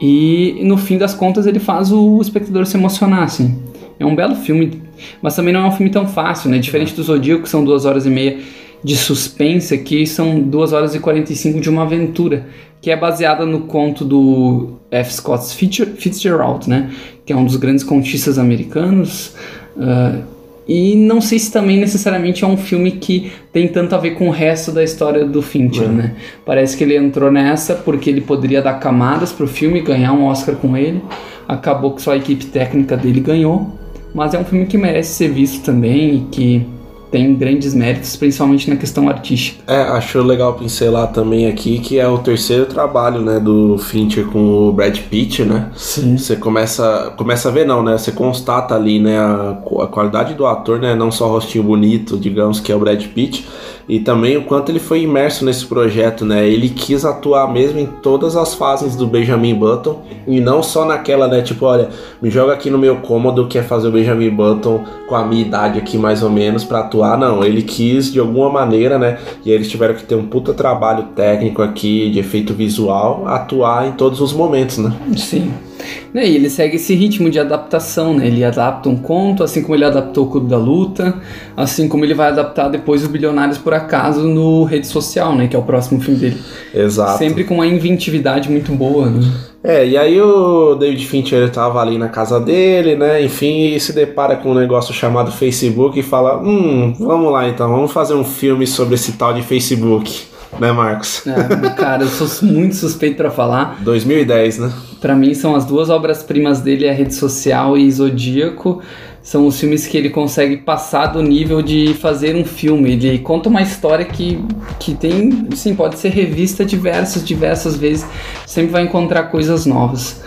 E no fim das contas ele faz o espectador se emocionar, assim. É um belo filme, mas também não é um filme tão fácil, né? Diferente do Zodíaco, que são duas horas e meia de suspense, aqui são duas horas e 45 de uma aventura, que é baseada no conto do F. Scott Fitzger- Fitzgerald, né? Que é um dos grandes contistas americanos. ah, e não sei se também necessariamente é um filme que tem tanto a ver com o resto da história do Fincher, né? Parece que ele entrou nessa porque ele poderia dar camadas pro filme, ganhar um Oscar com ele. Acabou que só a equipe técnica dele ganhou. Mas é um filme que merece ser visto também e que tem grandes méritos, principalmente na questão artística. É, acho legal pincelar também aqui que é o terceiro trabalho, né, do Fincher com o Brad Pitt, né? Sim. Você começa, começa a ver não, né? Você constata ali, né, a, a qualidade do ator, né, não só o rostinho bonito, digamos que é o Brad Pitt, e também o quanto ele foi imerso nesse projeto, né? Ele quis atuar mesmo em todas as fases do Benjamin Button e não só naquela, né, tipo, olha, me joga aqui no meu cômodo que é fazer o Benjamin Button com a minha idade aqui mais ou menos pra atuar, não, ele quis de alguma maneira, né? E eles tiveram que ter um puta trabalho técnico aqui de efeito visual, atuar em todos os momentos, né? Sim. Né, E ele segue esse ritmo de adaptação, né? Ele adapta um conto, assim como ele adaptou o Clube da Luta, assim como ele vai adaptar depois o Bilionários por Acaso no Rede Social, né? Que é o próximo filme dele. Exato. Sempre com uma inventividade muito boa, né? É, e aí o David Fincher ele tava ali na casa dele, né? Enfim, e se depara com um negócio chamado Facebook e fala: Hum, vamos lá então, vamos fazer um filme sobre esse tal de Facebook, né, Marcos? É, cara, eu sou muito suspeito pra falar. 2010, né? Pra mim são as duas obras-primas dele, a Rede Social e Zodíaco. São os filmes que ele consegue passar do nível de fazer um filme. Ele conta uma história que, que tem, sim, pode ser revista diversas, diversas vezes. Sempre vai encontrar coisas novas.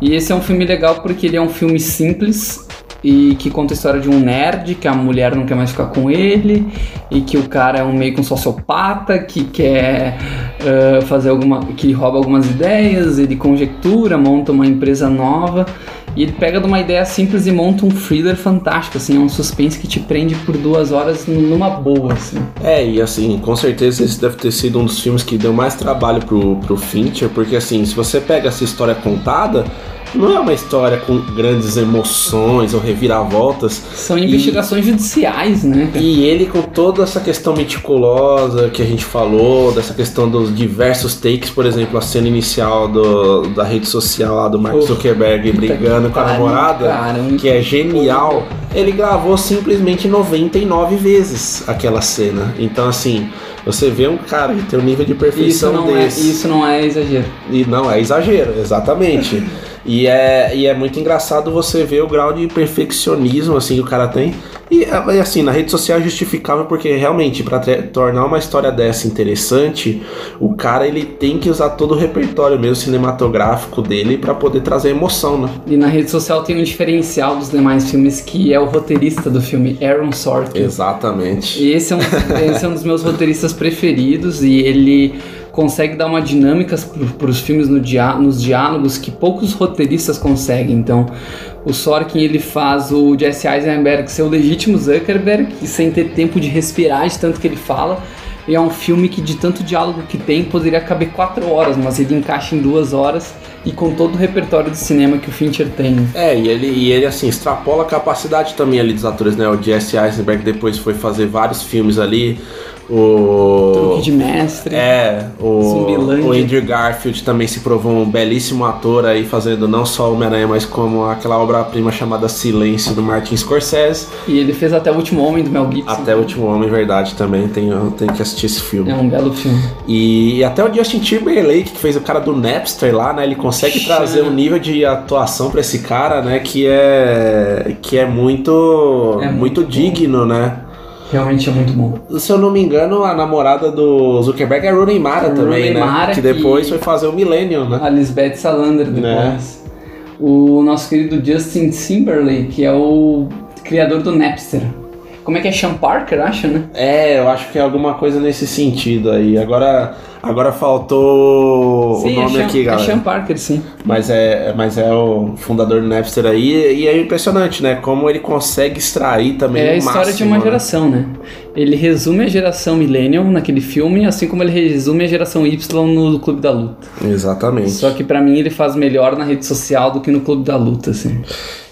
E esse é um filme legal porque ele é um filme simples e que conta a história de um nerd que a mulher não quer mais ficar com ele e que o cara é um meio que um sociopata que quer uh, fazer alguma que rouba algumas ideias ele conjectura monta uma empresa nova e ele pega de uma ideia simples e monta um thriller fantástico, assim, é um suspense que te prende por duas horas numa boa, assim. É, e assim, com certeza esse deve ter sido um dos filmes que deu mais trabalho pro, pro Fincher, porque assim, se você pega essa história contada, não é uma história com grandes emoções ou reviravoltas. São investigações e, judiciais, né? E ele com toda essa questão meticulosa que a gente falou, dessa questão dos diversos takes, por exemplo, a cena inicial do, da rede social lá do Mark Zuckerberg brigando com a namorada, que é genial. Ele gravou simplesmente 99 vezes aquela cena. Então, assim, você vê um cara que tem um nível de perfeição isso não desse. É, isso não é exagero. E não é exagero, exatamente. E é, e é muito engraçado você ver o grau de perfeccionismo assim que o cara tem. E assim, na rede social é justificável porque realmente para tornar uma história dessa interessante, o cara ele tem que usar todo o repertório mesmo cinematográfico dele para poder trazer emoção, né? E na rede social tem um diferencial dos demais filmes que é o roteirista do filme, Aaron Sorkin. Exatamente. E esse é um, esse é um dos meus roteiristas preferidos e ele consegue dar uma dinâmica para os filmes no dia, nos diálogos que poucos roteiristas conseguem. Então, o Sorkin ele faz o Jesse Eisenberg ser o legítimo Zuckerberg e sem ter tempo de respirar de tanto que ele fala. E é um filme que, de tanto diálogo que tem, poderia caber quatro horas, mas ele encaixa em duas horas e com todo o repertório de cinema que o Fincher tem. É, e ele, e ele assim, extrapola a capacidade também ali dos atores, né? O Jesse Eisenberg depois foi fazer vários filmes ali. O. Truque de mestre. É, o, o Andrew Garfield também se provou um belíssimo ator aí, fazendo não só Homem-Aranha, mas como aquela obra-prima chamada Silêncio do Martin Scorsese. E ele fez até o último homem do Mel Gibson. Até o último homem, verdade, também. Tenho, tenho que assistir esse filme. É um belo filme. E, e até o Justin Timberlake, que fez o cara do Napster lá, né? Ele consegue Chama. trazer um nível de atuação pra esse cara, né? Que é. que é muito. É muito, muito digno, né? Realmente é muito bom. Se eu não me engano, a namorada do Zuckerberg é a Rooney Mara também, Rooney né? Mara que depois foi fazer o Millennium, né? A Lisbeth Salander depois. Né? O nosso querido Justin Timberlake, que é o criador do Napster. Como é que é? Sean Parker, acho, né? É, eu acho que é alguma coisa nesse sentido aí. Agora, agora faltou o é nome Sean, aqui, é galera. Sean Parker, sim. Mas é, mas é o fundador do Napster aí, e é impressionante, né? Como ele consegue extrair também É a história de uma né? geração, né? Ele resume a geração Millennial naquele filme, assim como ele resume a geração Y no Clube da Luta. Exatamente. Só que pra mim ele faz melhor na rede social do que no Clube da Luta, assim.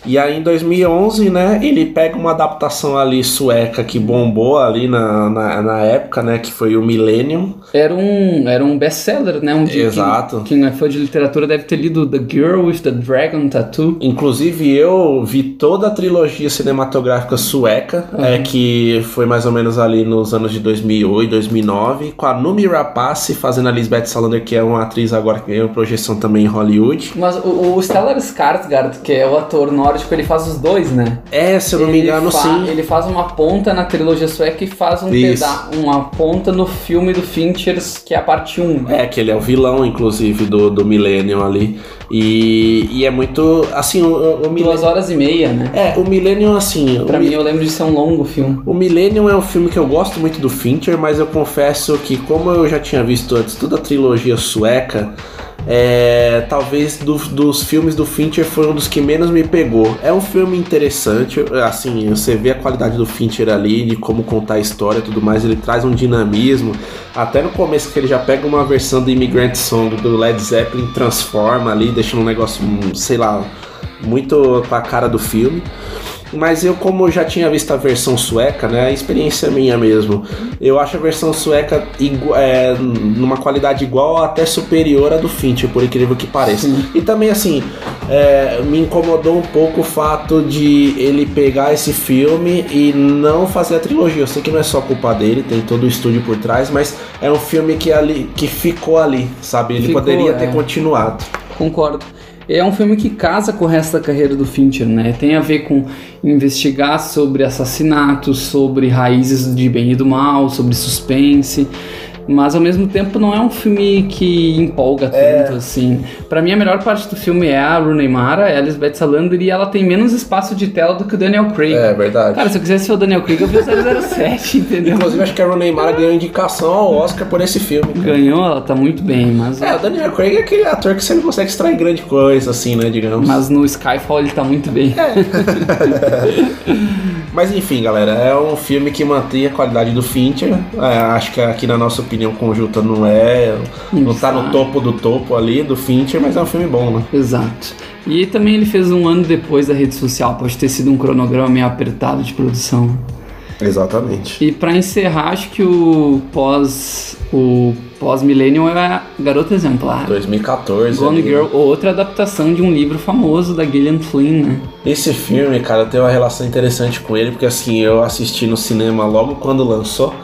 E aí em 2011, né, ele pega uma adaptação ali sueca que bombou ali na, na, na época, né, que foi o Millennium. Era um, era um best-seller, né? Um de- Exato. Quem, quem é fã de literatura deve ter lido The Girl with the Dragon Tattoo. Inclusive eu vi toda a trilogia cinematográfica sueca, é que foi mais ou menos ali nos anos de 2008, 2009, com a Numi Rapace fazendo a Lisbeth Salander, que é uma atriz agora que ganhou projeção também em Hollywood. Mas o, o Stellar Skarsgård, que é o ator nórdico, ele faz os dois, né? É, se eu não me Ele engano, fa- sim. Ele faz uma ponta na trilogia sueca e faz um uma ponta no filme do Fincher, que é a parte 1. É, que ele é o vilão, inclusive, do, do Millennium ali. E, e é muito. Assim, o, o Duas Millennium. horas e meia, né? É, o Millennium, assim. Pra Mi- mim, eu lembro de ser um longo filme. O Millennium é um filme que eu gosto muito do Fincher, mas eu confesso que, como eu já tinha visto antes toda a trilogia sueca, é, talvez do- dos filmes do Fincher foi um dos que menos me pegou. É um filme interessante, assim, você vê a qualidade do Fincher ali, de como contar a história e tudo mais, ele traz um dinamismo. Até no começo que ele já pega uma versão do Immigrant Song do Led Zeppelin, transforma ali, deixa um negócio, hum, sei lá, muito com a cara do filme. Mas eu, como já tinha visto a versão sueca, né? A experiência é minha mesmo. Eu acho a versão sueca é, numa qualidade igual ou até superior à do Fincher, por incrível que pareça. E também, assim, é, me incomodou um pouco o fato de ele pegar esse filme e não fazer a trilogia. Eu sei que não é só culpa dele, tem todo o estúdio por trás, mas é um filme que, ali, que ficou ali, sabe? Ele Ficou, poderia ter é. continuado. Concordo. É um filme que casa com o resto da carreira do Fincher, né? Tem a ver com investigar sobre assassinatos, sobre raízes de bem e do mal, sobre suspense. Mas ao mesmo tempo não é um filme que empolga tanto assim. Pra mim a melhor parte do filme é a Rooney Mara, é a Elizabeth Salander e ela tem menos espaço de tela do que o Daniel Craig. É verdade. Cara, se eu quisesse ver o Daniel Craig, eu vi o 007, entendeu? Inclusive, acho que a Rooney Mara ganhou indicação ao Oscar por esse filme. cara. Ganhou, ela tá muito bem, mas, É, o Daniel Craig é aquele ator que você não consegue extrair grande coisa, assim, né, digamos. mas no Skyfall ele tá muito bem. Mas enfim, galera, é um filme que mantém a qualidade do Fincher. É, acho que aqui na nossa opinião conjunta não é. Não tá no topo do topo ali do Fincher, mas é um filme bom, né? Exato. E também ele fez um ano depois da rede social, pode ter sido um cronograma meio apertado de produção. Exatamente. E pra encerrar, acho que o pós o pós Millennium é a Garota Exemplar. 2014. Gone ali. Girl, outra adaptação de um livro famoso da Gillian Flynn, né? Esse filme, cara, eu tenho uma relação interessante com ele, porque assim, eu assisti no cinema logo quando lançou.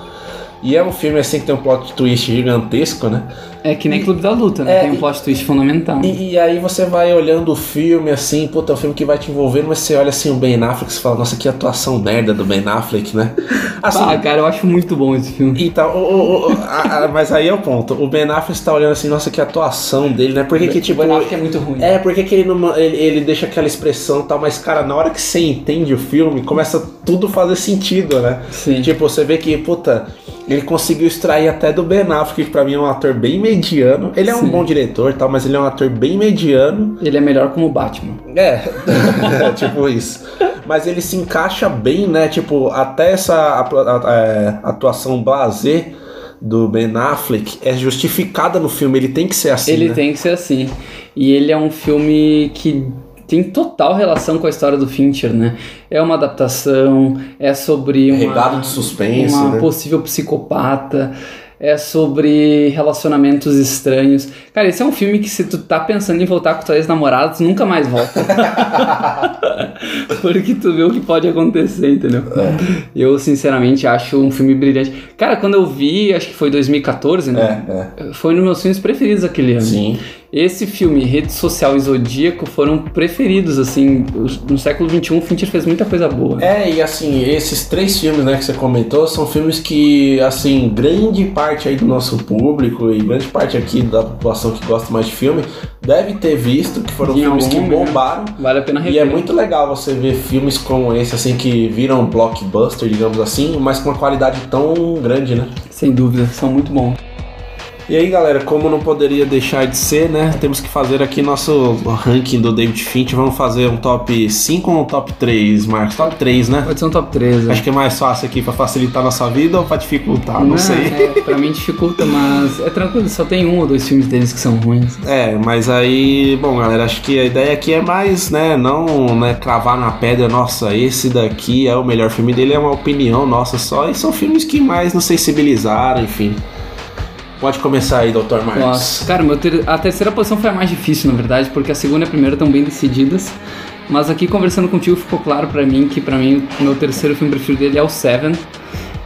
E é um filme assim que tem um plot twist gigantesco, né? É que nem Clube da Luta, né? É, Tem um plot twist fundamental. E, e aí você vai olhando o filme assim, puta, é um filme que vai te envolvendo, mas você olha assim o Ben Affleck e você fala, nossa, que atuação merda do Ben Affleck, né? Assim, Ah, cara, eu acho muito bom esse filme. Então, o- o- o- a- a- mas aí é o ponto. O Ben Affleck está olhando assim, nossa, que atuação dele, né? Por que, tipo. Ben Affleck é muito ruim. É, por que, ele, não, ele, ele deixa aquela expressão e tal, mas, cara, na hora que você entende o filme, começa tudo a fazer sentido, né? Sim. Tipo, você vê que, puta, ele conseguiu extrair até do Ben Affleck, que pra mim é um ator bem mediano. Ele é um Sim. bom diretor e tal, mas ele é um ator bem mediano. Ele é melhor como Batman. É, tipo isso. Mas ele se encaixa bem, né? Tipo, até essa a- a- é, atuação blazer do Ben Affleck é justificada no filme. Ele tem que ser assim. ele né? tem que ser assim. E ele é um filme que tem total relação com a história do Fincher, né? É uma adaptação, é sobre uma, Regado de suspense, uma né? possível psicopata, é sobre relacionamentos estranhos. Cara, esse é um filme que se tu tá pensando em voltar com tua ex-namorada, tu nunca mais volta. Porque tu vê o que pode acontecer, entendeu? É. Eu, sinceramente, acho um filme brilhante. Cara, quando eu vi, acho que foi 2014, né? É, Foi um dos meus filmes preferidos aquele ano. Sim. Esse filme, Rede Social e Zodíaco, foram preferidos, assim. No século XXI, o Fincher fez muita coisa boa. É, e assim, esses três filmes né, que você comentou são filmes que, assim, grande parte aí do nosso público e grande parte aqui da população que gosta mais de filme deve ter visto, que foram Em filmes que momento. bombaram. Vale a pena E rever. é muito legal você ver filmes como esse, assim, que viram blockbuster, digamos assim, mas com uma qualidade tão grande, né? Sem dúvida, são muito bons. E aí, galera, como não poderia deixar de ser, né? Temos que fazer aqui nosso ranking do David Finch. Vamos fazer um top 5 ou um top 3, Marcos? Top 3, né? Pode ser um top 3. né? Acho que é mais fácil aqui pra facilitar a nossa vida ou pra dificultar, não, sei. É, pra mim dificulta, mas é tranquilo, só tem um ou dois filmes deles que são ruins. É, mas aí, bom, galera, acho que a ideia aqui é mais, né, não né, cravar na pedra, nossa, esse daqui é o melhor filme dele, é uma opinião nossa só, e são filmes que mais nos sensibilizaram, enfim. Pode começar aí, Dr. Marcos. Nossa, cara, ter- a terceira posição foi a mais difícil, na verdade, porque a segunda e a primeira estão bem decididas. Mas aqui conversando contigo ficou claro pra mim que pra mim o meu terceiro filme preferido dele é o Seven.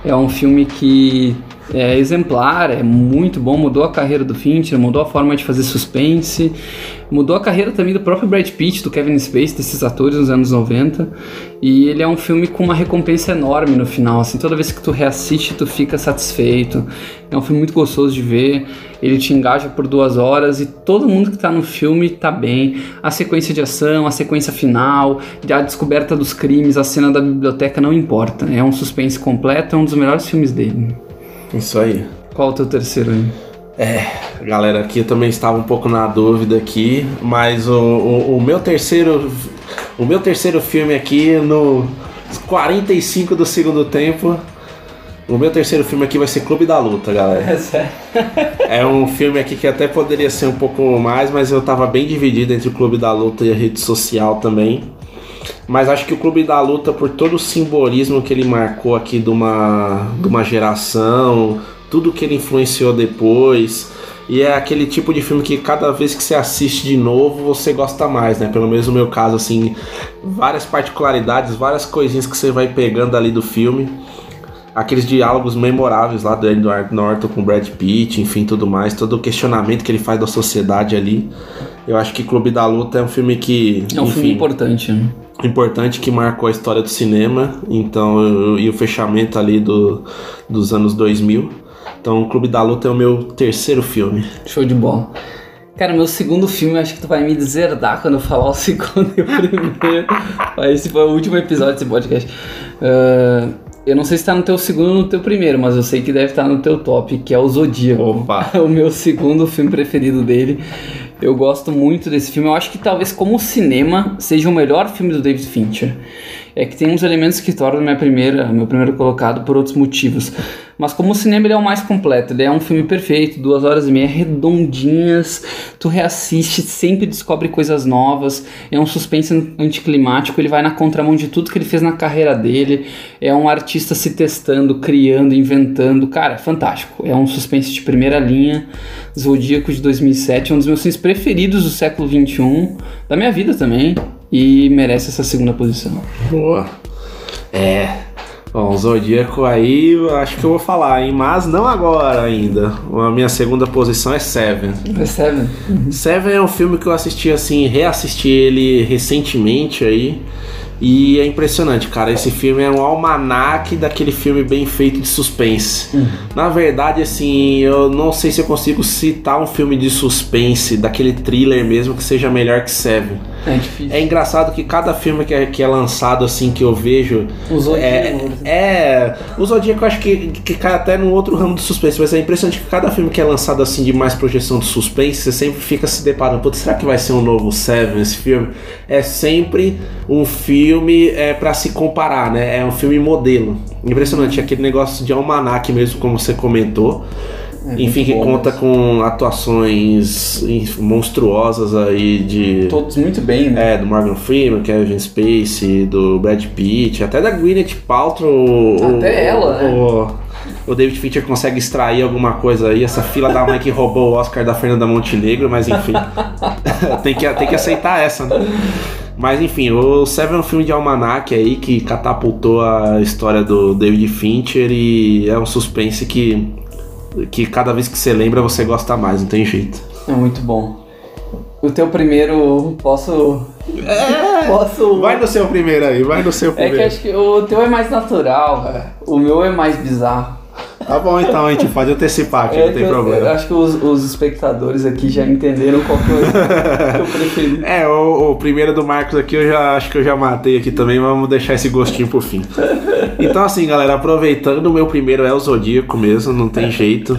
É um filme que é exemplar, é muito bom, mudou a carreira do Fincher, mudou a forma de fazer suspense, mudou a carreira também do próprio Brad Pitt, do Kevin Spacey, desses atores nos anos 90. E ele é um filme com uma recompensa enorme no final, assim, toda vez que tu reassiste tu fica satisfeito. É um filme muito gostoso de ver, ele te engaja por duas horas e todo mundo que tá no filme tá bem. A sequência de ação, a sequência final, a descoberta dos crimes, a cena da biblioteca não importa. É um suspense completo, é um dos melhores filmes dele. Isso aí. Qual é o teu terceiro aí? Galera, aqui eu também estava um pouco na dúvida aqui, mas o, o, o meu terceiro o meu terceiro filme aqui no 45 do segundo tempo, o meu terceiro filme aqui vai ser Clube da Luta, galera. É sério. É um filme aqui que até poderia ser um pouco mais, mas eu tava bem dividido entre o Clube da Luta e a rede social também. Mas acho que o Clube da Luta, por todo o simbolismo que ele marcou aqui de uma, de uma geração, tudo que ele influenciou depois. E é aquele tipo de filme que cada vez que você assiste de novo, você gosta mais, né? Pelo menos no meu caso, assim, várias particularidades, várias coisinhas que você vai pegando ali do filme. Aqueles diálogos memoráveis lá do Edward Norton com Brad Pitt, enfim, tudo mais, todo o questionamento que ele faz da sociedade ali. Eu acho que Clube da Luta é um filme que. É um enfim, filme importante. né? Importante que marcou a história do cinema, então e o fechamento ali do, dos anos 2000. Então, o Clube da Luta é o meu terceiro filme. Show de bola. Cara, meu segundo filme, acho que tu vai me deserdar quando eu falar o segundo e o primeiro. Esse foi o último episódio desse podcast. Ah, eu não sei se tá no teu segundo ou no teu primeiro, mas eu sei que deve estar no teu top, que é o Zodíaco. Opa. o meu segundo filme preferido dele. Eu gosto muito desse filme. Eu acho que talvez como cinema seja o melhor filme do David Fincher. É que tem uns elementos que tornam minha primeira, meu primeiro colocado por outros motivos. Mas como cinema ele é o mais completo. Ele é um filme perfeito, duas horas e meia redondinhas. Tu reassiste, sempre descobre coisas novas. É um suspense anticlimático. Ele vai na contramão de tudo que ele fez na carreira dele. É um artista se testando, criando, inventando. Cara, é fantástico. É um suspense de primeira linha. Zodíaco de 2007, é um dos meus filmes preferidos do século XXI, da minha vida também, e merece essa segunda posição. Boa. É. Bom, o Zodíaco aí, acho que eu vou falar, hein? Mas não agora ainda. A minha segunda posição é Seven. Percebe? Seven é um filme que eu assisti assim, reassisti ele recentemente aí. E é impressionante, cara. Esse filme é um almanaque daquele filme bem feito de suspense. Na verdade, assim, eu não sei se eu consigo citar um filme de suspense, daquele thriller mesmo, que seja melhor que Seven. É difícil. É engraçado que cada filme que é, que é lançado, assim, que eu vejo. O Zodíaco, É, é. O Zodíaco eu acho que, que cai até no outro ramo do suspense, mas é impressionante que cada filme que é lançado assim de mais projeção de suspense, você sempre fica se deparando. Putz, será que vai ser um novo Seven esse filme? É sempre um filme é, para se comparar, né? É um filme modelo. Impressionante, aquele negócio de almanac mesmo, como você comentou. É Enfim, que conta mesmo. com atuações monstruosas aí de. Todos muito bem, né? É, do Morgan Freeman, Kevin Spacey, do Brad Pitt, até da Gwyneth Paltrow. o- Até ela, né? O, o David Fincher consegue extrair alguma coisa aí. Essa fila da mãe que roubou o Oscar da Fernanda Montenegro, mas enfim. tem, que, tem que aceitar essa, né? Mas enfim, o Seven é um filme de almanac aí que catapultou a história do David Fincher e é um suspense que, que cada vez que você lembra você gosta mais, não tem jeito. É muito bom. O teu primeiro, posso. É, Posso. Vai no seu primeiro aí, vai no seu É primeiro. que acho que o teu é mais natural, cara. O meu é mais bizarro. Tá bom então, a gente pode antecipar aqui, É não tem eu- Eu problema. acho que os, os espectadores aqui já entenderam qual que é o teu preferido. É, o, o primeiro do Marcos aqui eu já acho que eu já matei aqui também, mas vamos deixar esse gostinho pro fim. Então assim, galera, aproveitando, o meu primeiro é o Zodíaco mesmo, não tem jeito.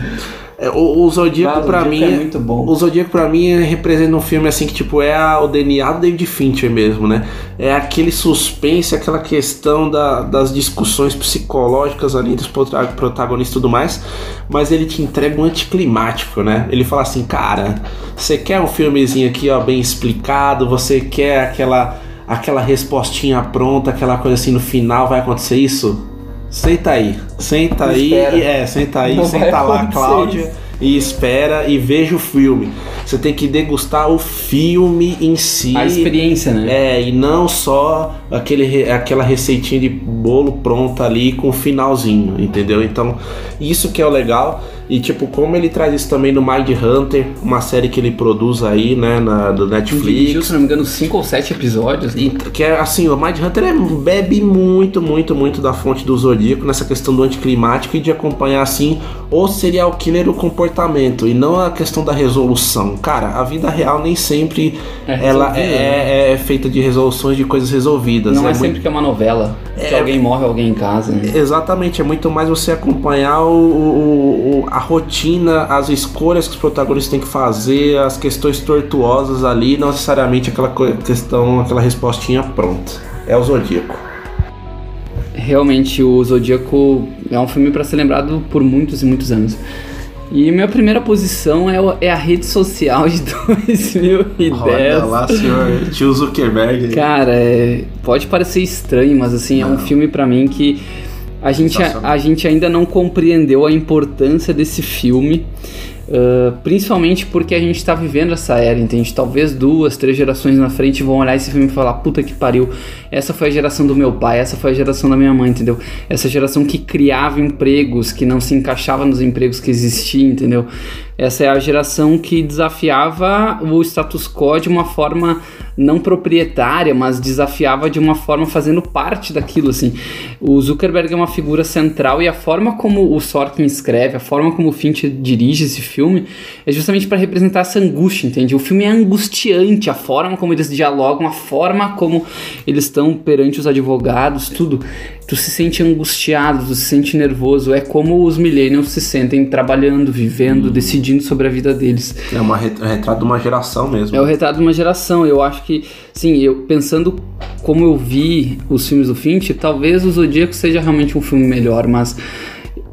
É, o, o Zodíaco Zodíaco mim é muito bom. O Zodíaco pra mim representa um filme assim que tipo é a- o DNA do David Fincher mesmo, né? É aquele suspense, aquela questão da- das discussões psicológicas ali entre os prota- protagonistas e tudo mais, mas ele te entrega um anticlimático, né? Ele fala assim, cara, você quer um filmezinho aqui, ó, bem explicado, você quer aquela aquela respostinha pronta, aquela coisa assim no final vai acontecer isso? Senta aí, senta aí, e- é, senta aí, Não senta lá, acontecer Cláudia isso. e espera e veja o filme. Você tem que degustar o filme em si. A experiência, né? É, e não só aquele, aquela receitinha de bolo pronta ali com o finalzinho, entendeu? Então, isso que é o legal. E tipo, como ele traz isso também no Mind Hunter, uma série que ele produz aí, né, na, do Dirigiu, Netflix. se não me engano, cinco ou sete episódios. né? E que é assim, o Mind Hunter é- bebe muito, muito, muito da fonte do Zodíaco nessa questão do anticlimático e de acompanhar assim o serial killer, o comportamento, e não a questão da resolução. Cara, a vida real nem sempre É ela resolvida, é, é feita de resoluções de coisas resolvidas. Não é, muito- sempre que é uma novela. Que É- alguém morre, alguém em casa. Né? Exatamente, é muito mais você acompanhar o, o- o- a rotina, as escolhas que os protagonistas têm que fazer, as questões tortuosas ali, não necessariamente aquela questão, aquela respostinha pronta. É o Zodíaco. Realmente, o Zodíaco é um filme pra ser lembrado por muitos e muitos anos. E minha primeira posição é, o- é a rede social de 2010. Olha lá, senhor tio Zuckerberg. Cara, é- pode parecer estranho, mas assim, é um filme pra mim que a gente, a, a gente ainda não compreendeu a importância desse filme. Ah, principalmente porque a gente tá vivendo essa era, entende? Talvez duas, três gerações na frente vão olhar esse filme e falar: puta que pariu, essa foi a geração do meu pai, essa foi a geração da minha mãe, entendeu? Essa geração que criava empregos, que não se encaixava nos empregos que existiam, entendeu? Essa é a geração que desafiava o status quo de uma forma não proprietária, mas desafiava de uma forma fazendo parte daquilo, assim. O Zuckerberg é uma figura central e a forma como o Sorkin escreve, a forma como o Fincher dirige esse filme é justamente para representar essa angústia, entende? O filme é angustiante, a forma como eles dialogam, a forma como eles estão perante os advogados, tudo. Tu se sente angustiado, tu se sente nervoso, é como os millennials se sentem trabalhando, vivendo, decidindo sobre a vida deles. É uma é um retrato de uma geração mesmo. É o retrato de uma geração. Eu acho que, sim, eu pensando como eu vi os filmes do Finch, talvez o Zodíaco seja realmente um filme melhor, mas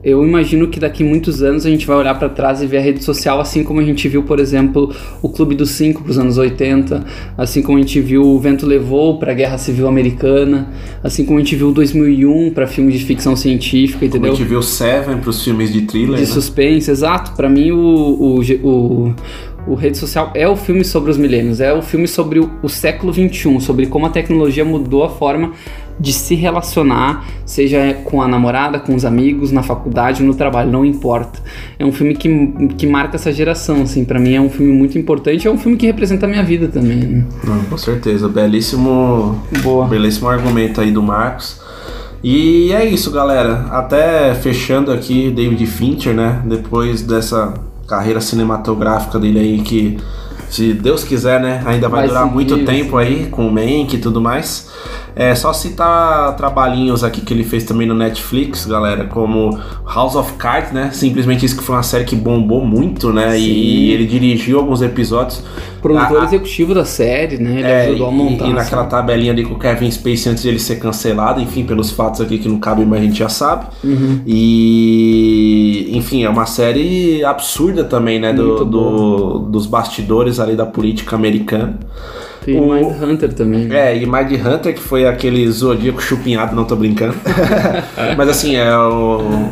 eu imagino que daqui muitos anos a gente vai olhar pra trás e ver a rede social assim como a gente viu, por exemplo, o Clube dos Cinco pros anos 80, assim como a gente viu o Vento Levou pra Guerra Civil Americana, assim como a gente viu o 2001 pra filmes de ficção científica, Como a entendeu? gente viu Seven pros filmes de thriller, De né? suspense, exato. Pra mim, o, o, o, o Rede Social é o filme sobre os milênios, é o filme sobre o, o século XXI, sobre como a tecnologia mudou a forma de se relacionar, seja com a namorada, com os amigos, na faculdade, no trabalho, não importa. É um filme que, que marca essa geração, assim, pra mim é um filme muito importante, é um filme que representa a minha vida também. né? Não, com certeza. Belíssimo, Boa. belíssimo argumento aí do Marcos. E é isso, galera. Até fechando aqui, David Fincher, né? Depois dessa carreira cinematográfica dele aí que, se Deus quiser, né? Ainda vai, Vai durar seguir, muito tempo aí com o Mank e tudo mais. É só citar trabalhinhos aqui que ele fez também no Netflix, galera, como House of Cards, né? Simplesmente isso que foi uma série que bombou muito, né? Sim. E ele dirigiu alguns episódios. Produtor A- executivo da série, né? Ele é, ajudou a e- montar. E, a naquela tabelinha ali com o Kevin Spacey antes de ele ser cancelado, enfim, pelos fatos aqui que não cabem, mas a gente já sabe. Uhum. E, enfim, é uma série absurda também, né? Do, do- dos bastidores ali da política americana. Tem o- Mindhunter também. né? É, e Mind Hunter, que foi aquele zodíaco chupinhado, não tô brincando. Mas assim, é, o-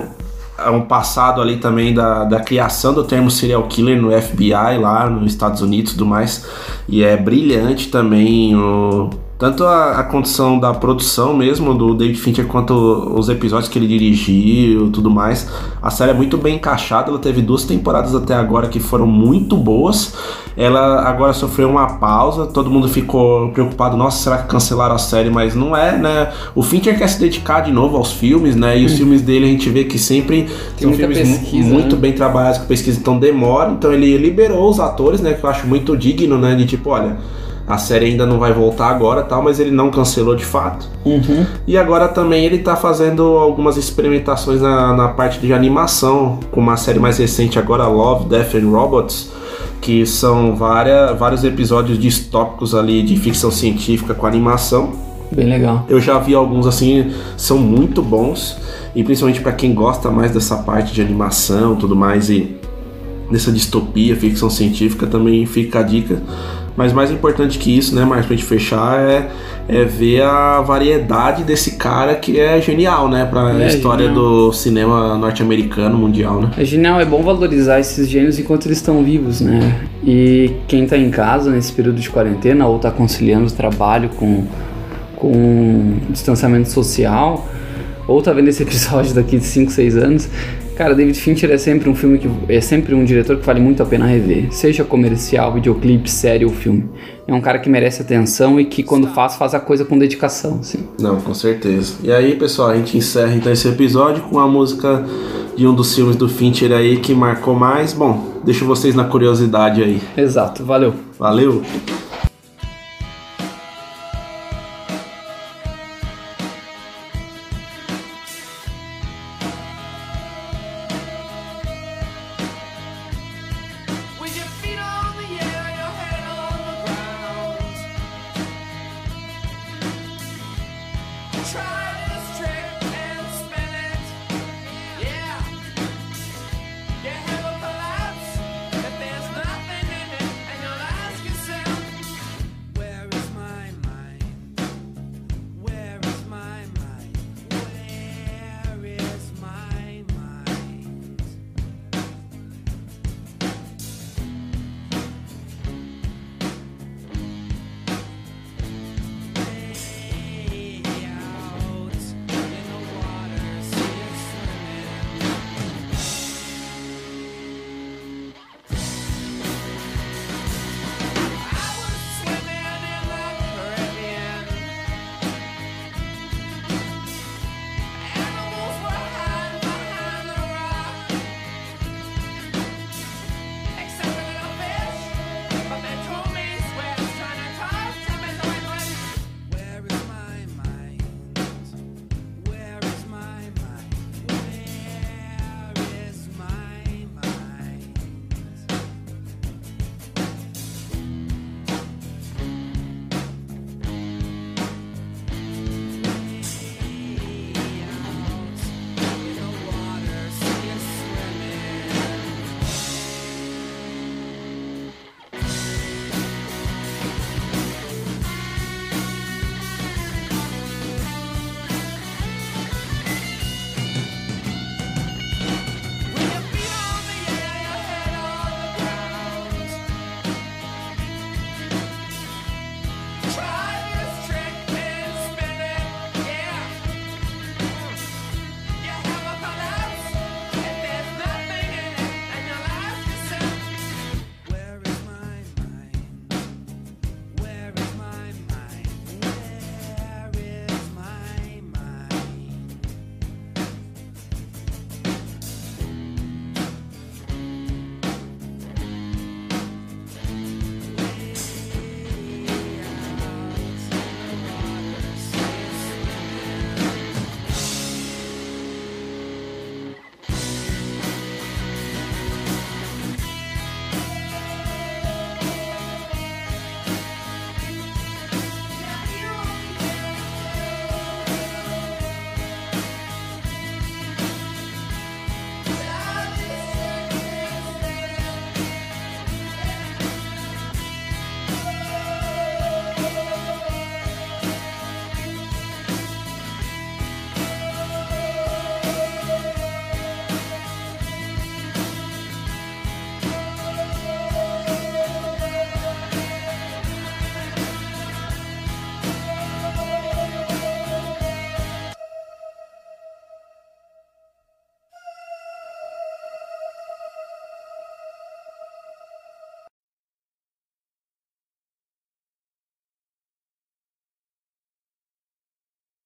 é um passado ali também da, da criação do termo serial killer no FBI lá nos Estados Unidos e tudo mais. E é brilhante também o. Tanto a, a condição da produção mesmo do David Fincher quanto os episódios que ele dirigiu e tudo mais. A série é muito bem encaixada, ela teve duas temporadas até agora que foram muito boas. Ela agora sofreu uma pausa, todo mundo ficou preocupado, nossa, será que cancelaram a série? Mas não é, né? O Fincher quer se dedicar de novo aos filmes, né? E os filmes dele a gente vê que sempre são muita filmes pesquisa, muito né? bem trabalhados com pesquisa, então demora. Então ele liberou os atores, né? Que eu acho muito digno, né? De tipo, olha, a série ainda não vai voltar agora tal, mas ele não cancelou de fato. Uhum. E agora também ele tá fazendo algumas experimentações na, na parte de animação, com uma série mais recente agora, Love, Death and Robots, que são várias, vários episódios distópicos ali de ficção científica com animação. Bem legal. Eu já vi alguns assim, são muito bons, e principalmente pra quem gosta mais dessa parte de animação, tudo mais e dessa distopia, ficção científica, também fica a dica. Mas mais importante que isso, né, Marcos, pra gente fechar, é, é ver a variedade desse cara que é genial, né, pra É, história genial. do cinema norte-americano, mundial, né? É genial, é bom valorizar esses gênios enquanto eles estão vivos, né? E quem tá em casa nesse período de quarentena ou tá conciliando o trabalho com, com distanciamento social, ou tá vendo esse episódio daqui de 5, 6 anos, cara, David Fincher é sempre um filme que é sempre um diretor que vale muito a pena rever, seja comercial, videoclipe, série ou filme. É um cara que merece atenção e que quando faz, faz a coisa com dedicação, assim. Não, com certeza. E aí, pessoal, a gente encerra então esse episódio com a música de um dos filmes do Fincher aí que marcou mais. Bom, deixo vocês na curiosidade aí. Exato, valeu. Valeu!